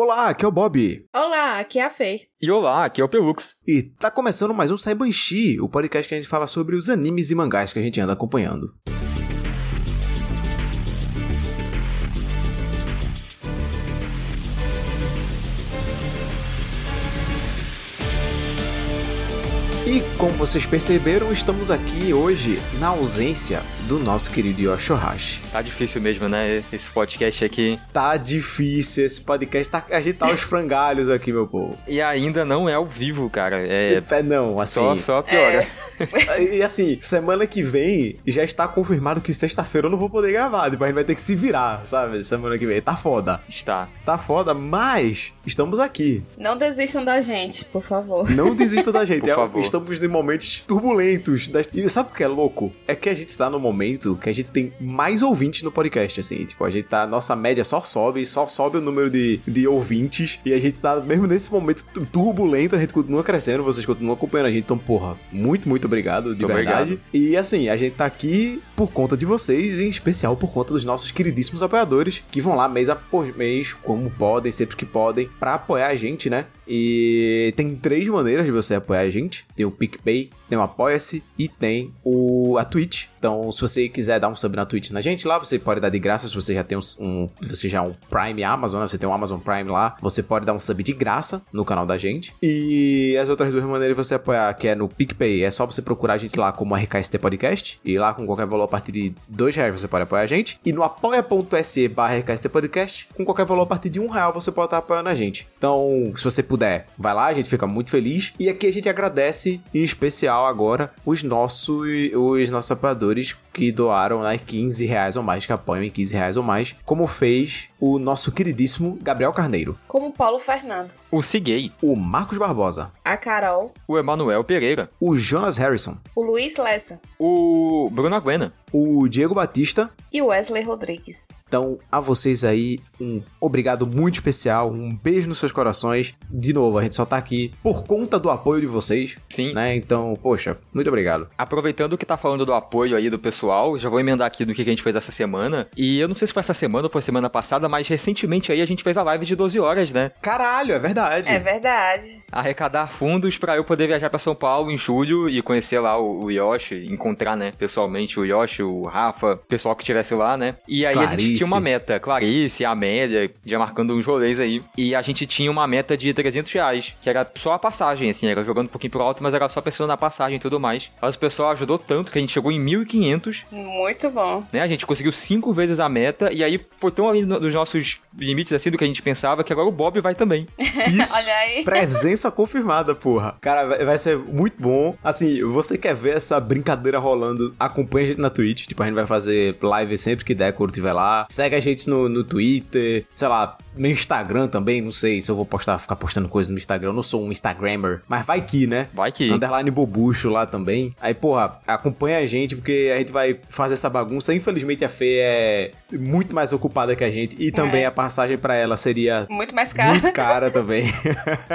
Olá, aqui é o Bob. Olá, aqui é a Fei. E olá, aqui é o Pelux. E tá começando mais um Saibanshi, o podcast que a gente fala sobre os animes e mangás que a gente anda acompanhando. E como vocês perceberam, estamos aqui hoje na ausência do nosso querido Yoshihashi. Tá difícil mesmo, né? Esse podcast aqui. Tá difícil, esse podcast tá. A gente tá aos frangalhos aqui, meu povo. E ainda não é ao vivo, cara. É. É, não, assim. Só, só piora. E assim, semana que vem já está confirmado que sexta-feira eu não vou poder gravar. Depois a gente vai ter que se virar, sabe? Semana que vem. Tá foda. Está. Tá foda, mas estamos aqui. Não desistam da gente, por favor. Não desista da gente. Por É, favor. Estamos momentos turbulentos. das- E sabe o que é louco? É que a gente está no momento que a gente tem mais ouvintes no podcast, assim. Tipo, a gente tá. Nossa média só sobe, só sobe o número de, de ouvintes. E a gente tá, mesmo nesse momento tu- turbulento, a gente continua crescendo, vocês continuam acompanhando a gente. Então, porra, muito, muito obrigado, de Obrigado. verdade. E assim, a gente tá aqui por conta de vocês, em especial por conta dos nossos queridíssimos apoiadores, que vão lá mês após mês, como podem, sempre que podem, pra apoiar a gente, né? E tem três maneiras de você apoiar a gente. Tem o PicPay, tem o Apoia-se e tem o a Twitch. Então, se você quiser dar um sub na Twitch na gente lá, você pode dar de graça se você já tem um, um- você já é um Prime Amazon, né? você tem um Amazon Prime lá, você pode dar um sub de graça no canal da gente. E as outras duas maneiras de você apoiar, que é no PicPay, é só você procurar a gente lá como RKST Podcast, e lá com qualquer valor a partir de dois reais você pode apoiar a gente. E no apoia.se barra RKST Podcast, com qualquer valor a partir de um real você pode estar apoiando a gente. Então, se você puder, vai lá, a gente fica muito feliz. E aqui a gente agradece, em especial agora, os nossos, os nossos apoiadores que doaram né, 15 reais ou mais, que apoiam em 15 reais ou mais, como fez o nosso queridíssimo Gabriel Carneiro, Como Paulo Fernando. O Ciguei, o Marcos Barbosa, A Carol. o Emanuel Pereira, o Jonas Harrison, O Luiz Lessa. o Bruno Aguena. o Diego Batista E o Wesley Rodrigues. Então, a vocês aí, um obrigado muito especial, um beijo nos seus corações. De novo, a gente só tá aqui por conta do apoio de vocês, Sim. né? Então, poxa, muito obrigado. Aproveitando que tá falando do apoio aí do pessoal, já vou emendar aqui do que a gente fez essa semana. E eu não sei se foi essa semana ou foi semana passada, mas recentemente aí a gente fez a live de 12 horas, né? Caralho, é verdade. É verdade. Arrecadar fundos pra eu poder viajar pra São Paulo em julho e conhecer lá o, o Yoshi, encontrar, né, pessoalmente o Yoshi, o Rafa, o pessoal que estivesse lá, né? E aí a Clarice. gente tinha uma meta, Clarice, a Amélia, já marcando uns rolês aí. E a gente tinha uma meta de 300 reais, que era só a passagem, assim, era jogando um pouquinho pro alto, mas era só pensando na passagem e tudo mais. Mas o pessoal ajudou tanto que a gente chegou em 1.500 Muito bom. né? A gente conseguiu cinco vezes a meta e aí foi tão além do- dos nossos limites assim do que a gente pensava que agora o Bob vai também. Isso. Olha aí. Presença confirmada, porra. Cara, vai, vai ser muito bom. Assim, você quer ver essa brincadeira rolando? Acompanha a gente na Twitch. Tipo, a gente vai fazer live sempre que der, quando tiver lá. Segue a gente no, no Twitter. Sei lá, no Instagram também. Não sei se eu vou postar, ficar postando coisas no Instagram. Eu não sou um Instagrammer. Mas vai que, né? Vai que. Underline Bobucho lá também. Aí, porra, acompanha a gente, porque a gente vai fazer essa bagunça. Infelizmente, a Fê é muito mais ocupada que a gente. E também É. a passagem pra ela seria Muito mais caro. muito cara também.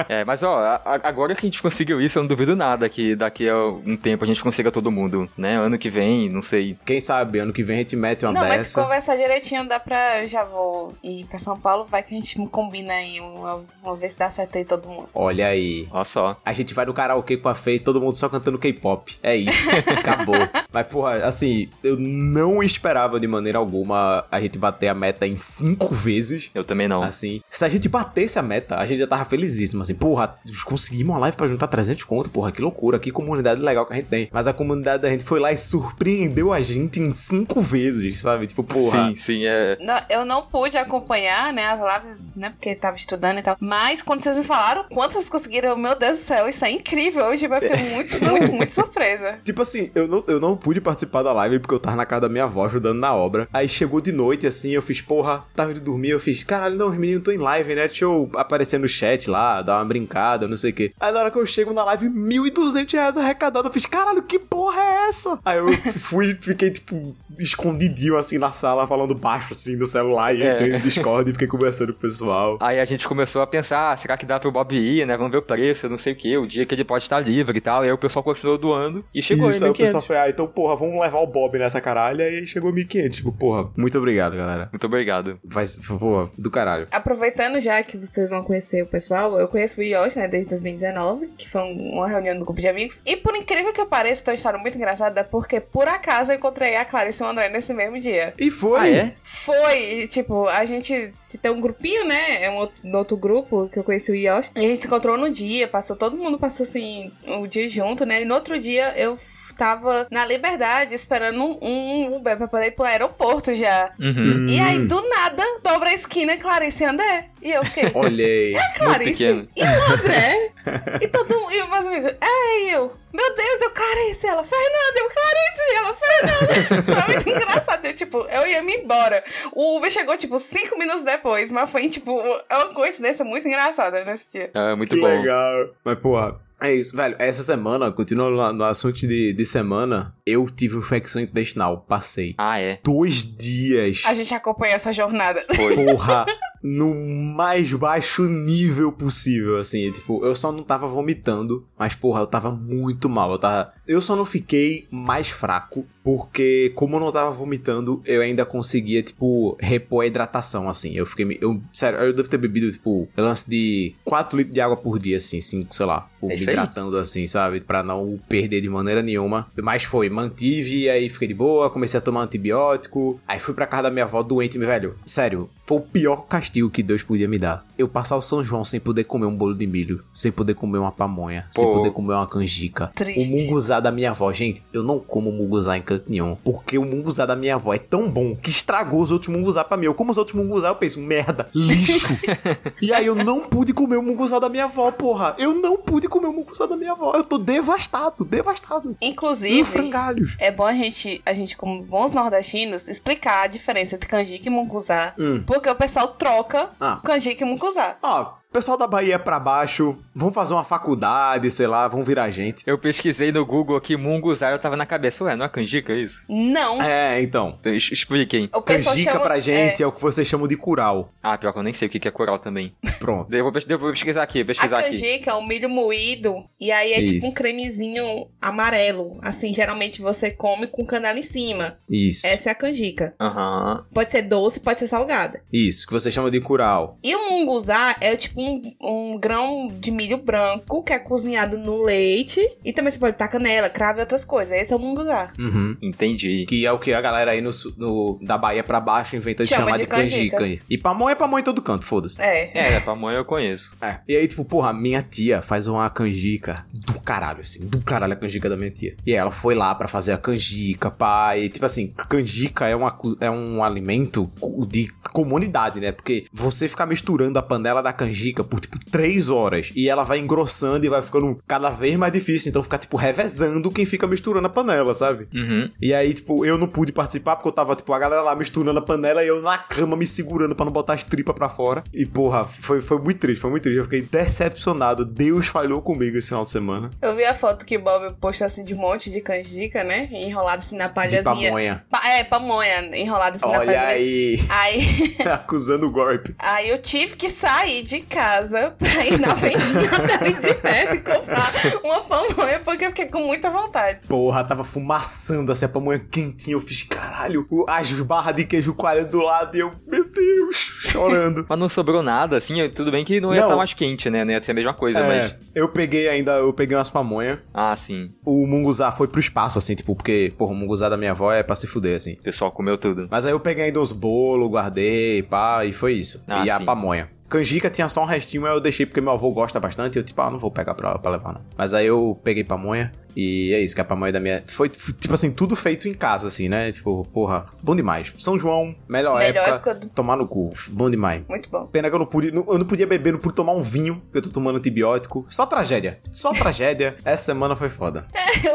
É, mas ó, a- agora que a gente conseguiu isso, eu não duvido nada que daqui a um tempo a gente consiga todo mundo, né? Ano que vem, não sei. Quem sabe, ano que vem a gente mete uma Não, mas se dessa. conversar direitinho, dá pra. Eu já vou ir pra São Paulo, vai que a gente combina aí uma, uma vez se dá certo aí todo mundo. Olha aí. Olha só. A gente vai no karaokê com a Fê e todo mundo só cantando K-pop. É isso. Acabou. Mas, porra, assim, eu não esperava de maneira alguma a gente bater a meta em cinco vezes. Eu também não. Assim, se a gente batesse a meta, a gente já tava felizíssimo, assim, porra, conseguimos uma live pra juntar 300 conto, porra, que loucura, que comunidade legal que a gente tem. Mas a comunidade da gente foi lá e surpreendeu a gente em cinco vezes, sabe? Tipo, porra. Sim, sim, é. Não, eu não pude acompanhar, né, as lives, né, porque tava estudando e tal. Mas quando vocês me falaram quanto vocês conseguiram, meu Deus do céu, isso é incrível. Hoje eu fiquei muito, muito, muito surpresa. Tipo assim, eu não, eu não pude participar da live porque eu tava na casa da minha avó ajudando na obra. Aí chegou de noite, assim, eu fiz, porra, tava indo dormir, eu fiz, caralho, não, os meninos estão em live, né? Deixa eu aparecer no chat lá, dar uma brincada, não sei o quê. Aí na hora que eu chego na live, 1.200 reais arrecadado, eu fiz, caralho, que porra é essa? Aí eu fui, fiquei, tipo, escondidinho, assim, na sala, falando baixo, assim, no celular, e É. entrei no Discord e fiquei conversando com o pessoal. Aí a gente começou a pensar, ah, será que dá pro Bob ir, né? Vamos ver o preço, não sei o que, o dia que ele pode estar livre e tal. E aí o pessoal continuou doando e chegou Isso, em aí o pessoal 1.500. foi, ah, então, porra, vamos levar o Bob nessa caralha. E aí chegou 1.500. Tipo, porra, muito obrigado, galera. Muito obrigado. Vai, porra, do caralho. Aproveitando já que vocês vão conhecer o pessoal, eu conheço o Yoshi, né, desde 2019, que foi um- uma reunião do grupo de amigos. E por incrível que pareça, tem uma história muito engraçada, porque por acaso eu encontrei a Clarice e o André nesse mesmo dia. E foi. Ah, é? Foi, tipo, a gente tem um grupinho, né? É um outro, grupo que eu conheci o Yoshi. E a gente se encontrou no dia, passou, todo mundo passou assim, o dia junto, né? E no outro dia eu tava na liberdade esperando um, um Uber pra poder ir pro aeroporto já. Uhum. E aí, do nada, dobra a esquina, Clarice e André. E eu fiquei. Olhei. Clarice pequeno. e o André. e todo e os meus amigos. É, e eu. Meu Deus, eu Clarice, ela, Fernanda, eu Clarice, ela, Fernanda. Foi muito engraçado. Eu, tipo, eu ia me embora. O Uber chegou, tipo, cinco minutos depois, mas foi, tipo, é uma coincidência muito engraçada nesse dia. É, muito que bom. legal. Mas, porra, é isso, velho. Essa semana, continuando no, no assunto de, de semana, eu tive infecção intestinal. Passei Ah, é. dois dias. A gente acompanha essa jornada. Foi. Porra, no mais baixo nível possível, assim. Tipo, eu só não tava vomitando, mas, porra, eu tava muito mal. Eu tava. Eu só não fiquei mais fraco, porque, como eu não tava vomitando, eu ainda conseguia, tipo, repor a hidratação, assim. Eu fiquei. Eu, sério, eu devo ter bebido, tipo, lance de 4 litros de água por dia, assim, 5, sei lá. É me hidratando, assim, sabe? Pra não perder de maneira nenhuma. Mas foi, mantive, aí fiquei de boa, comecei a tomar antibiótico. Aí fui pra casa da minha avó doente, velho. Sério, foi o pior castigo que Deus podia me dar. Eu passar o São João sem poder comer um bolo de milho, sem poder comer uma pamonha, sem Pô. poder comer uma canjica. Triste. O munguzá da minha avó, gente, eu não como munguzá em canto nenhum. Porque o munguzá da minha avó é tão bom que estragou os outros munguzá pra mim. Eu como os outros munguzá, eu penso, merda, lixo. e aí eu não pude comer o munguzá da minha avó, porra. Eu não pude comer o munguzá da minha avó. Eu tô devastado, devastado. E Inclusive, frangalhos. é bom a gente, a gente, como bons nordestinos, explicar a diferença entre canjica e mucuzá. Hum. Porque o pessoal troca Ah. canjica e mucuzá. Ó, pessoal da Bahia é pra baixo, vão fazer uma faculdade, sei lá, vão virar gente. Eu pesquisei no Google aqui, munguzá, eu tava na cabeça, ué, não é canjica isso? Não. É, então. Então, expliquem. Canjica chama, pra gente é, é... o que vocês chamam de curau. Ah, pior que eu nem sei o que é coral também. Pronto. Eu vou, eu vou pesquisar aqui, a pesquisar aqui. canjica é um milho moído e aí é tipo Isso. um cremezinho amarelo. Assim, geralmente você come com canela em cima. Isso. Essa é a canjica. Aham. Pode ser doce, pode ser salgada. Isso, que vocês chamam de curau. E o munguzá é tipo um, um grão de milho branco que é cozinhado no leite. E também você pode botar canela, cravo e outras coisas. Esse é o munguzá. Uhum. Entendi. Que é o que a galera aí no, no- da Bahia pra baixo inventa de Chama chamar de de canjica. canjica. E pamonha é pamonha em todo canto, foda-se. É. É, pamonha eu conheço. É. E aí, tipo, porra, minha tia faz uma canjica do caralho, assim, do caralho a canjica da minha tia. E aí ela foi lá pra fazer a canjica, e tipo assim, canjica é, uma, é um alimento de comunidade, né? Porque você ficar misturando a panela da canjica por, tipo, três horas e ela vai engrossando e vai ficando cada vez mais difícil, então fica, tipo, revezando quem fica misturando a panela, sabe? Uhum. E aí, tipo, eu não pude participar porque eu tava, tipo, a galera lá misturando a panela e eu na cama me segurando pra não botar as tripas pra fora. E, porra, foi, foi muito triste, foi muito triste. Eu fiquei decepcionado. Deus falhou comigo esse final de semana. Eu vi a foto que o Bob postou assim de um monte de canjica, né? Enrolado assim na De palhazinha. pamonha. Pa- é, pamonha, enrolado assim na Olha palha. aí. Aí, Acusando o golpe. aí eu tive que sair de casa pra ir na vendinha dali de perto e comprar uma pamonha, porque eu fiquei com muita vontade. Porra, tava fumaçando assim, a pamonha quentinha. Eu fiz, caralho, as barras de queijo coalho do lado e eu, meu Deus, chorando. Mas não sobrou nada, assim, tudo bem que não ia Não. estar mais quente, né? Não ia ser a mesma coisa, É, mas... eu peguei ainda, eu peguei umas pamonhas. Ah, sim. O munguzá foi pro espaço, assim, tipo, porque, porra, o munguzá da minha avó é pra se fuder, assim. O pessoal comeu tudo. Mas aí eu peguei ainda os bolos, guardei, pá, e foi isso. Ah, e a sim. pamonha. Canjica tinha só um restinho, eu deixei porque meu avô gosta bastante. E eu, tipo, ah, não vou pegar pra, pra levar, não. Mas aí eu peguei pamonha. E é isso, que a pamonha da minha. Foi, tipo assim, tudo feito em casa, assim, né? Tipo, porra, bom demais. São João, melhor, Melhor época. época do- Tomar no cu. Bom demais. Muito bom. Pena que eu não pude. não- Eu não podia beber, não pude tomar um vinho, porque eu tô tomando antibiótico. Só tragédia. Só tragédia. Essa semana foi foda.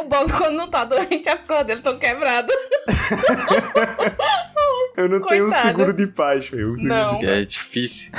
o Bob, quando não tá doente, as cordas dele estão quebradas. Eu não tenho um seguro de paz, filho. Um Não. de- É difícil.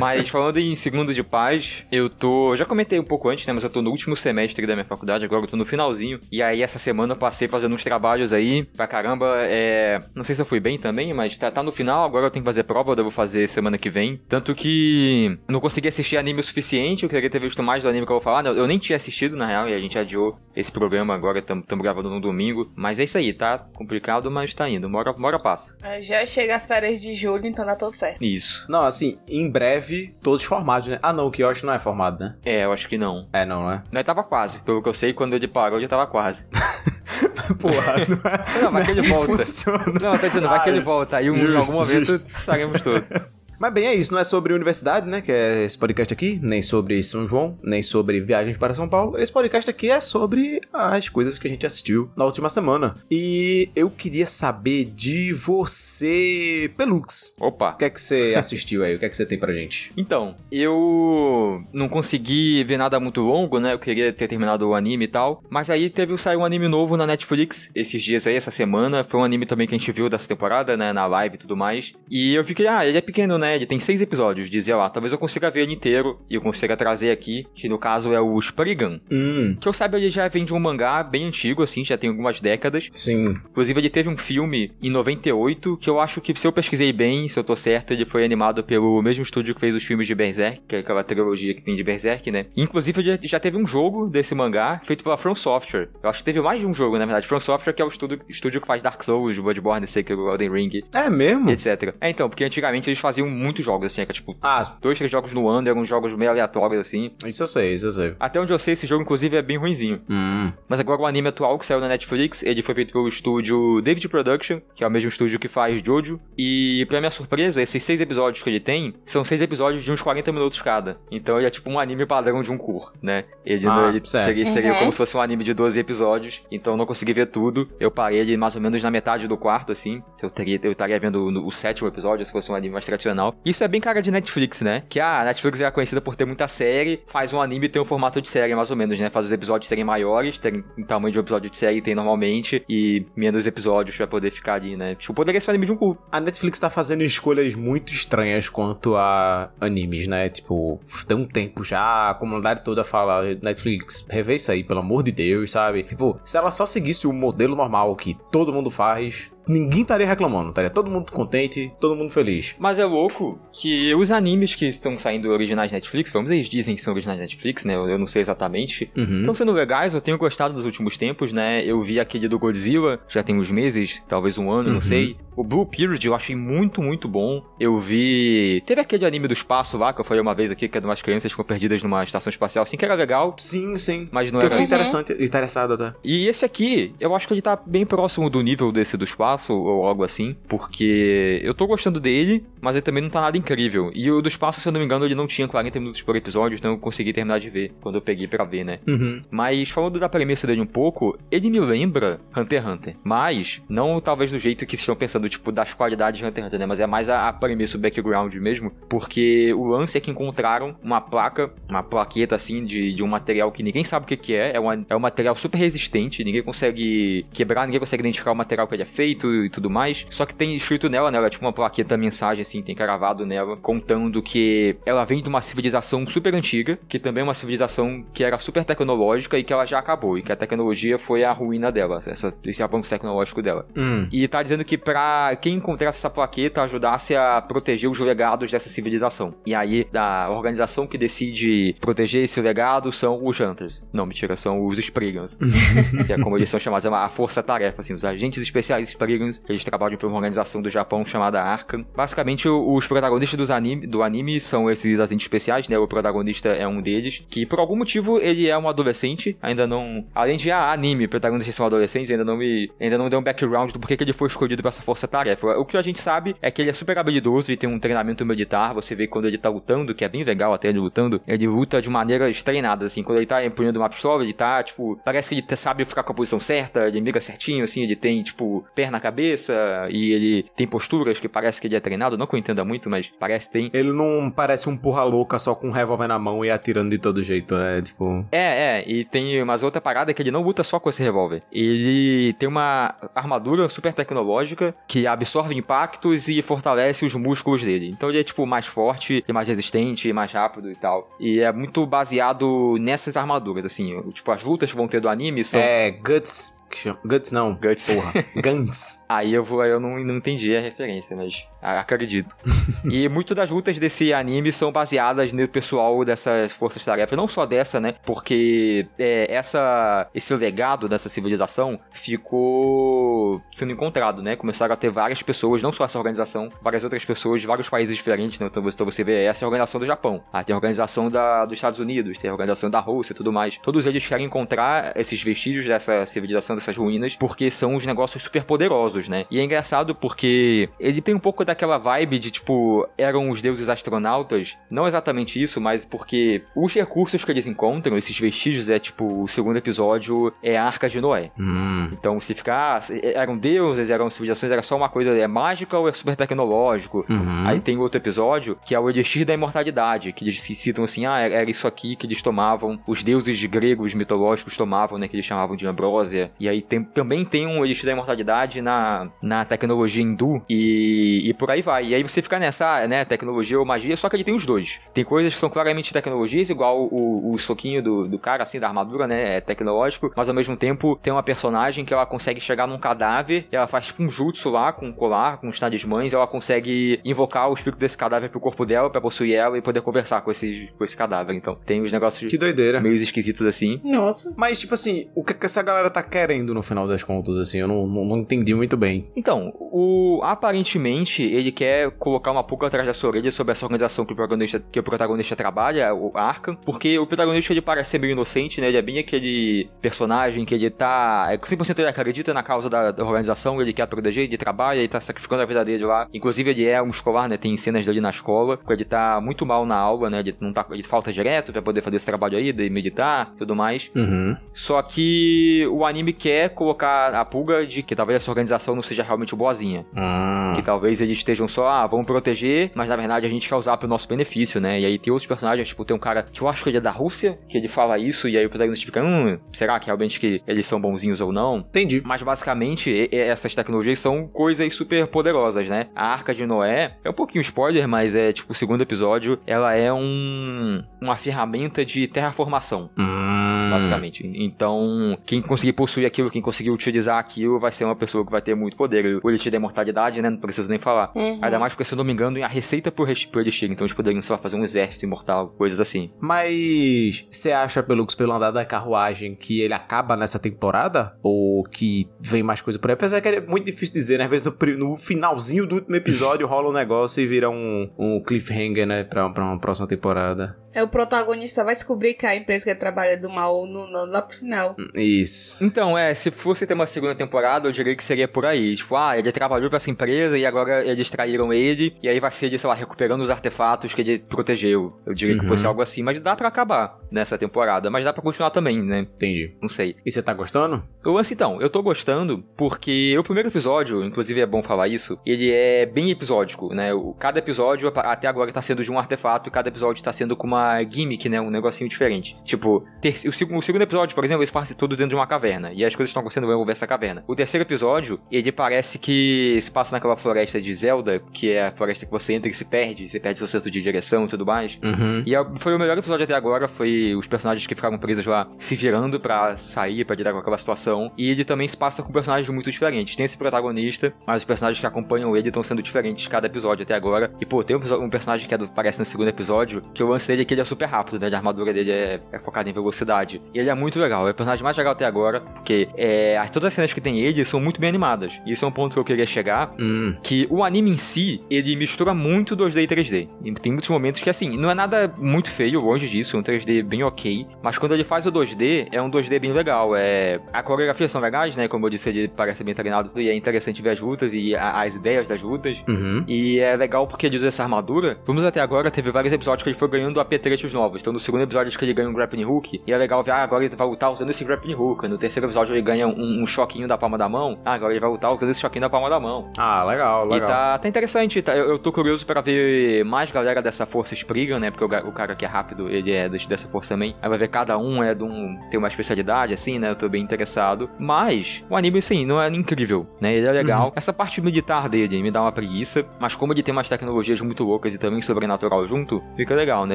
Mas falando em segundo de paz, eu tô. eu Já comentei um pouco antes, né? Mas eu tô no último semestre da minha faculdade, agora eu tô no finalzinho. E aí, essa semana eu passei fazendo uns trabalhos aí pra caramba. É. Não sei se eu fui bem também, mas tá, tá no final, agora eu tenho que fazer prova, eu devo fazer semana que vem. Tanto que não consegui assistir anime o suficiente, eu queria ter visto mais do anime que eu vou falar. Eu nem tinha assistido, na real, e a gente adiou esse programa agora, estamos gravando no domingo. Mas é isso aí, tá complicado, mas tá indo. Mora, mora passa. É, Chega as férias de julho, então dá tudo certo. Isso. Não, assim, em breve, todos formados, né? Ah, não, o Kyoshi não é formado, né? É, eu acho que não. É, não, né? Nós tava quase, pelo que eu sei, quando ele parou, já tava quase. Porra, não é. Não, vai que ele assim volta. funciona. Não, eu tô dizendo, vai que ele volta. Aí um, em algum momento justo. estaremos todos. Mas bem, é isso. Não é sobre universidade, né? Que é esse podcast aqui. Nem sobre São João. Nem sobre viagens para São Paulo. Esse podcast aqui é sobre as coisas que a gente assistiu na última semana. E eu queria saber de você, Pelux. Opa. O que é que você assistiu aí? O que é que você tem pra gente? Então, eu não consegui ver nada muito longo, né? Eu queria ter terminado o anime e tal. Mas aí teve saiu um anime novo na Netflix esses dias aí, essa semana. Foi um anime também que a gente viu dessa temporada, né? Na live e tudo mais. E eu fiquei, ah, ele é pequeno, né? Ele tem seis episódios. Dizia lá, talvez eu consiga ver ele inteiro e eu consiga trazer aqui, que no caso é o Spriggan. Hum, Que eu saiba, ele já vem de um mangá bem antigo, assim, já tem algumas décadas. sim. Inclusive, ele teve um filme em 98, que eu acho que, se eu pesquisei bem, se eu tô certo, ele foi animado pelo mesmo estúdio que fez os filmes de Berserk, que é aquela trilogia que tem de Berserk, né? Inclusive, ele já- já teve um jogo desse mangá, feito pela From Software. Eu acho que teve mais de um jogo, na verdade. From Software, que é o estúdio, estúdio que faz Dark Souls, Bloodborne, Sekiro, Elden Ring, É mesmo? etc. É, então, porque antigamente eles faziam muitos jogos, assim, que é tipo... Ah, Dois, três jogos no ano, eram jogos meio aleatórios, assim. isso eu sei, isso eu sei. Até onde eu sei, esse jogo, inclusive, é bem ruinzinho. Hum. Mas agora o anime atual que saiu na Netflix, ele foi feito pelo estúdio David Production, que é o mesmo estúdio que faz Jojo. E pra minha surpresa, esses seis episódios que ele tem, são seis episódios de uns 40 minutos cada. Então ele é tipo um anime padrão de um cur, né? Ele, Ah, não, ele seria, seria Uhum. como se fosse um anime de 12 episódios. Então eu não consegui ver tudo. Eu parei ele mais ou menos na metade do quarto, assim. Eu, teria, eu estaria vendo o sétimo episódio, se fosse um anime mais tradicional. Isso é bem cara de Netflix, né? Que a Netflix é conhecida por ter muita série, faz um anime e tem um formato de série, mais ou menos, né? Faz os episódios serem maiores, terem o tamanho de um episódio de série tem normalmente, e menos episódios pra poder ficar ali, né? Tipo, poderia ser um anime de um cu. A Netflix tá fazendo escolhas muito estranhas quanto a animes, né? Tipo, tem um tempo já, a comunidade toda fala, Netflix, revê isso aí, pelo amor de Deus, sabe? Tipo, se ela só seguisse o modelo normal que todo mundo faz, ninguém estaria reclamando, estaria todo mundo contente, todo mundo feliz. Mas é louco que os animes que estão saindo originais Netflix, vamos eles dizem que são originais Netflix, né? Eu, eu não sei exatamente. Uhum. Estão sendo legais, eu tenho gostado nos últimos tempos, né? Eu vi aquele do Godzilla, já tem uns meses, talvez um ano, Uhum. não sei. O Blue Period eu achei muito, muito bom. Eu vi. Teve aquele anime do espaço lá, que eu falei uma vez aqui, que é de umas crianças que ficam perdidas numa estação espacial, assim, que era legal. Sim, sim. Mas não eu era- fiquei Uhum. interessante, interessado até. E esse aqui, eu acho que ele tá bem próximo do nível desse do espaço, ou algo assim, porque eu tô gostando dele, mas ele também não tá nada incrível. E o do espaço, se eu não me engano, ele não tinha 40 minutos por episódio, então eu consegui terminar de ver, quando eu peguei pra ver, né? Uhum. Mas falando da premissa dele um pouco, ele me lembra Hunter x Hunter. Mas, não talvez do jeito que estão pensando, tipo, das qualidades de Hunter x Hunter, né? Mas é mais a, a premissa, o background mesmo. Porque o lance é que encontraram uma placa, uma plaqueta assim, de, de um material que ninguém sabe o que, que é. É, uma, é um material super resistente, ninguém consegue quebrar, ninguém consegue identificar o material que ele é feito e tudo mais. Só que tem escrito nela, né? Ela é tipo uma plaqueta mensagem, assim, tem gravado nela, contando que ela vem de uma civilização super antiga, que também é uma civilização que era super tecnológica e que ela já acabou, e que a tecnologia foi a ruína dela, essa, esse avanço tecnológico dela. Hum. E tá dizendo que pra quem encontrasse essa plaqueta ajudasse a proteger os legados dessa civilização. E aí, da organização que decide proteger esse legado são os Hunters. Não, mentira, são os Spriggans. que é como eles são chamados, é uma força-tarefa, assim, os agentes especiais Spriggans, eles trabalham pra uma organização do Japão chamada Arkham. Basicamente, os protagonistas dos anime, do anime são esses agentes especiais, né? O protagonista é um deles, que por algum motivo ele é um adolescente, ainda não... Além de, ah, anime, protagonistas são adolescentes, ainda não me... ainda não deu um background do porquê que ele foi escolhido pra essa força-tarefa. O que a gente sabe é que ele é super habilidoso e tem um treinamento militar, você vê quando ele tá lutando, que é bem legal até ele lutando, ele luta de maneiras treinadas, assim, quando ele tá empunhando uma pistola, ele tá, tipo, parece que ele sabe ficar com a posição certa, ele mira certinho, assim, ele tem, tipo, perna cabeça e ele tem posturas que parece que ele é treinado, não que eu entenda muito, mas parece que tem. Ele não parece um porra louca só com um revólver na mão e atirando de todo jeito, é tipo... É, é, e tem umas outra parada que ele não luta só com esse revólver. Ele tem uma armadura super tecnológica que absorve impactos e fortalece os músculos dele. Então ele é, tipo, mais forte e mais resistente, mais rápido e tal. E é muito baseado nessas armaduras, assim. Tipo, as lutas que vão ter do anime são. É, Guts... que chama- Guts não. Guts. Porra. Guns. Aí eu vou, aí eu não, não entendi a referência, mas acredito. e muito das lutas desse anime são baseadas no pessoal dessas forças-tarefas, não só dessa, né? Porque é, essa, esse legado dessa civilização ficou sendo encontrado, né? Começaram a ter várias pessoas, não só essa organização, várias outras pessoas de vários países diferentes, né? Então você, então você vê essa é a organização do Japão, ah, tem a organização da, dos Estados Unidos, tem a organização da Rússia e tudo mais. Todos eles querem encontrar esses vestígios dessa civilização, dessas ruínas, porque são os negócios super poderosos, né? E é engraçado porque ele tem um pouco daquela vibe de tipo, eram os deuses astronautas, não exatamente isso, mas porque os recursos que eles encontram, esses vestígios, é tipo, o segundo episódio é a Arca de Noé. Hum. Então, se ficar, eram deuses, eram civilizações, era só uma coisa, é mágica ou é super tecnológico? Uhum. Aí tem outro episódio que é o Elixir da Imortalidade, que eles citam assim, ah, era isso aqui que eles tomavam, os deuses gregos mitológicos tomavam, né, que eles chamavam de ambrósia. E aí tem, também tem um Elixir da Imortalidade na, na tecnologia hindu e, e por aí vai. E aí você fica nessa, ah, né, tecnologia ou magia, só que ele tem os dois. Tem coisas que são claramente tecnologias, igual o, o soquinho do, do cara, assim, da armadura, né, é tecnológico, mas ao mesmo tempo tem uma personagem que ela consegue chegar num cadáver, e ela faz tipo um jutsu lá, com um colar, com os talismãs, e ela consegue invocar o espírito desse cadáver pro corpo dela, pra possuir ela e poder conversar com esse, com esse cadáver. Então, tem os negócios Que doideira. meio esquisitos assim. Nossa. Mas, tipo assim, o que, que essa galera tá querendo no final das contas, assim? Eu não, não, não entendi muito bem. Então, o aparentemente ele quer colocar uma pulga atrás da sua orelha sobre essa organização que o protagonista, que o protagonista trabalha, o Arkham, porque o protagonista ele parece ser meio inocente, né? Ele é bem aquele personagem que ele tá. É, 100% ele acredita na causa da, da organização, ele quer proteger, ele trabalha, ele tá sacrificando a vida dele lá. Inclusive, ele é um escolar, né? Tem cenas dele na escola, ele tá muito mal na aula, né? Ele não tá. Ele falta direto pra poder fazer esse trabalho aí, de meditar tudo mais. Uhum. Só que o anime quer colocar a pulga de que talvez essa organização não seja realmente boazinha. Ah. Que talvez eles estejam só, ah, vamos proteger, mas na verdade a gente quer usar pro nosso benefício, né? E aí tem outros personagens, tipo, tem um cara que eu acho que ele é da Rússia, que ele fala isso, e aí o protagonista fica, hum, será que realmente que eles são bonzinhos ou não? Entendi. Mas basicamente, essas tecnologias são coisas super poderosas, né? A Arca de Noé é um pouquinho spoiler, mas é tipo o segundo episódio, ela é um uma ferramenta de terraformação. Hum. Basicamente. Então, quem conseguir possuir aquilo, quem conseguir utilizar aquilo, vai ser uma pessoa que vai ter muito poder. O Elixir da Imortalidade, né? Não preciso nem falar. Uhum. Ainda mais porque, se eu não me engano, é a receita pro, pro Elixir. Então, eles poderiam, sei lá, fazer um exército imortal, coisas assim. Mas você acha, pelo, pelo andar da carruagem, que ele acaba nessa temporada? Ou que vem mais coisa por aí? Apesar que é muito difícil dizer, né? Às vezes no, no finalzinho do último episódio rola um negócio e vira um, um cliffhanger, né? Pra, pra uma próxima temporada. É o protagonista vai descobrir que a empresa que ele trabalha é do mal no, no, lá pro final. Isso. Então, é, se fosse ter uma segunda temporada, eu diria que seria por aí. Tipo, ah, ele trabalhou pra essa empresa e agora eles traíram ele, e aí vai ser ele, sei lá, recuperando os artefatos que ele protegeu. Eu diria que Uhum. fosse algo assim, mas dá pra acabar nessa temporada, mas dá pra continuar também, né? Entendi. Não sei. E você tá gostando? O lance então, eu tô gostando porque o primeiro episódio, inclusive é bom falar isso, ele é bem episódico, né? O- Cada episódio até agora tá sendo de um artefato e cada episódio tá sendo com uma gimmick, né? Um negocinho diferente. Tipo, ter- o, seg- o segundo episódio, por exemplo, eles passam tudo dentro de uma caverna e as coisas estão acontecendo envolver essa caverna. O terceiro episódio, ele parece que se passa naquela floresta de Zelda, que é a floresta que você entra e se perde, você perde seu senso de direção e tudo mais. Uhum. E a- foi o melhor episódio até agora, foi os personagens que ficaram presos lá se virando pra sair, pra lidar com aquela situação. E ele também se passa com personagens muito diferentes. Tem esse protagonista, mas os personagens que acompanham ele estão sendo diferentes cada episódio até agora. E pô, tem um, um personagem que é do- aparece no segundo episódio, que o lance dele é que ele é super rápido, né? A armadura dele é, é focada em velocidade. E ele é muito legal, é o personagem mais legal até agora, porque é, as- todas as cenas que tem ele são muito bem animadas. E isso é um ponto que eu queria chegar, Hum. que o anime em si, ele mistura muito 2D e 3D. E tem muitos momentos que, assim, não é nada muito feio, longe disso, é um 3D bem ok. Mas quando ele faz o 2D, é um 2D bem legal. É... A coreografia são legais, né? Como eu disse, ele parece bem treinado e é interessante ver as lutas e a- as ideias das lutas. Uhum. E é legal porque ele usa essa armadura. Vamos até agora, teve vários episódios que ele foi ganhando apetrechos novos. Então, no segundo episódio, acho que ele ganha um grappling hook. E é legal desenvolve, ah, agora ele vai lutar usando esse grappling hook. No terceiro episódio ele ganha um, um choquinho da palma da mão. Ah, agora ele vai lutar usando esse choquinho da palma da mão. Ah, legal, legal. E tá, tá interessante, tá, eu, eu tô curioso pra ver mais galera dessa força Spriggan, né? Porque o, o, cara que é rápido, ele é dessa força também. Aí vai ver cada um é de um. tem uma especialidade, assim, né? Eu tô bem interessado. Mas o anime, sim, não é incrível, né? Ele é legal. Uhum. Essa parte militar dele me dá uma preguiça, mas como ele tem umas tecnologias muito loucas e também sobrenatural junto, fica legal, né?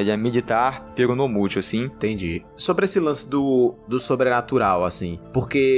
Ele é militar, pero no mútil, assim. Entendi. Sobre esse lance do, do sobrenatural, assim, porque.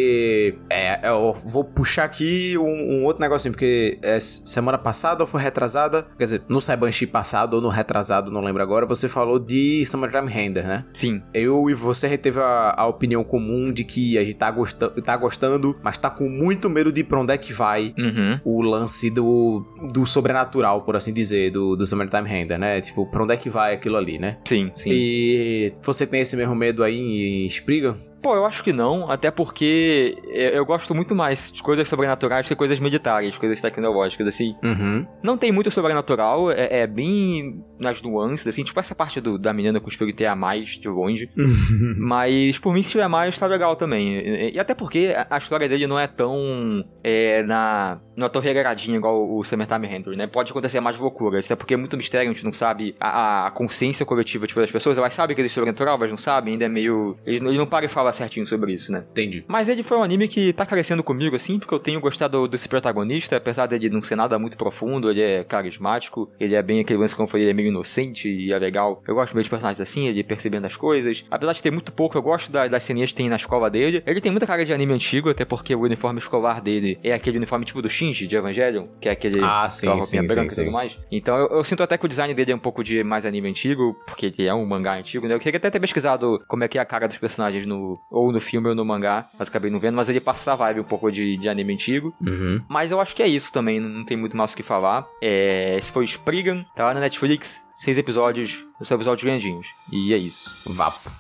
É, eu vou puxar aqui um, um outro negocinho, porque é, semana passada ou foi retrasada, quer dizer, no Saibanshi passado ou no retrasado, não lembro agora, você falou de Summertime Render, né? Sim. Eu e você teve a, a opinião comum de que a gente tá, gosta tá gostando, mas tá com muito medo de pra onde é que vai uhum. o lance do, do sobrenatural, por assim dizer, do, do Summertime Render, né? Tipo, pra onde é que vai aquilo ali, né? Sim, sim. E você tem esse mesmo medo aí em Spriggan? Pô, eu acho que não, até porque eu gosto muito mais de coisas sobrenaturais que coisas militares, coisas tecnológicas, assim. Uhum. Não tem muito sobrenatural, é, é, bem nas nuances, assim, tipo essa parte do, da menina com o espírito a mais de longe. Mas, por mim, se tiver mais, tá legal também. E, e até porque a, história dele não é tão é, na, na torre agradinha igual o Summertime Henry, né? Pode acontecer mais loucuras, até porque é muito mistério, a gente não sabe a, a consciência coletiva tipo, das pessoas, elas sabem que ele é sobrenatural, mas não sabem, ainda é meio... Eles, eles não param e falam certinho sobre isso, né? Entendi. Mas ele foi um anime que tá crescendo comigo, assim, porque eu tenho gostado desse protagonista, apesar dele não ser nada muito profundo, ele é carismático, ele é bem aquele lance como eu falei, ele é meio inocente e é legal. Eu gosto meio de personagens assim, ele percebendo as coisas. Apesar de ter muito pouco, eu gosto das, das ceninhas que tem na escola dele. Ele tem muita cara de anime antigo, até porque o uniforme escolar dele é aquele uniforme tipo do Shinji de Evangelion, que é aquele ah, sim, roupinha sim, branca sim, e tudo mais. Então eu, eu, sinto até que o design dele é um pouco de mais anime antigo, porque ele é um mangá antigo, né? Eu queria até ter pesquisado como é que é a cara dos personagens no ou no filme ou no mangá, mas acabei não vendo, mas ele passa a vibe um pouco de, de anime antigo. Uhum. Mas eu acho que é isso também, não tem muito mais o que falar. É, esse foi Spriggan, tá lá na Netflix, seis episódios, são episódios grandinhos. E é isso. Vapo.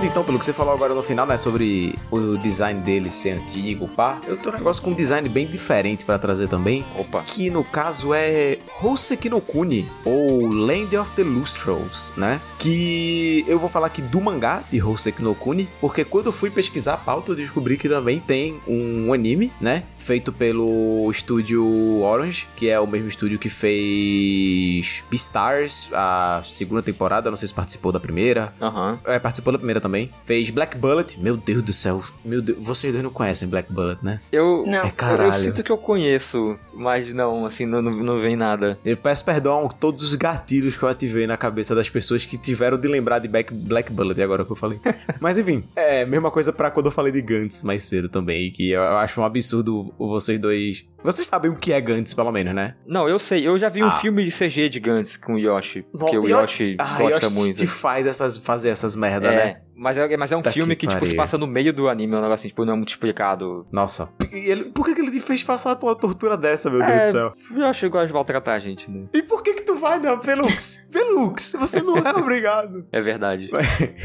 Falando então, pelo que você falou agora no final, né, sobre o design dele ser antigo, pá, eu tenho um negócio com um design bem diferente para trazer também. Opa. Que no caso é Hoseki no Kuni, ou Land of the Lustrous, né? Que eu vou falar aqui do mangá de Hoseki no Kuni, porque quando eu fui pesquisar a pauta, eu descobri que também tem um anime, né? Feito pelo estúdio Orange, que é o mesmo estúdio que fez Beastars, a segunda temporada, não sei se participou da primeira. Aham. Uhum. É, participou da primeira também. Fez Black Bullet. Meu Deus do céu. Meu Deus. Vocês dois não conhecem Black Bullet, né? Eu. Não. É caralho. Eu sinto que eu conheço, mas não, assim, não, não, não vem nada. Eu peço perdão a todos os gatilhos que eu ativei na cabeça das pessoas que tiveram de lembrar de Black, Black Bullet agora que eu falei. mas enfim, é mesma coisa para quando eu falei de Gantz mais cedo também, que eu acho um absurdo vocês dois vocês sabem o que é Gantz, pelo menos, né? Não, eu sei. Eu já vi ah. um filme de CG de Gantz com o Yoshi. Porque o Yoshi ah, gosta Yoshi muito. te faz essas, fazer essas merda, é, né? Mas é, mas é um tá filme que, que tipo, se passa no meio do anime, é um negócio assim, tipo, não é muito explicado. Nossa. Ele, por que, que ele te fez passar por uma tortura dessa, meu é, Deus do céu? Eu acho que gosta de maltratar a gente, né? E por que que tu vai, não, Pelux? Pelux, você não é obrigado. É verdade.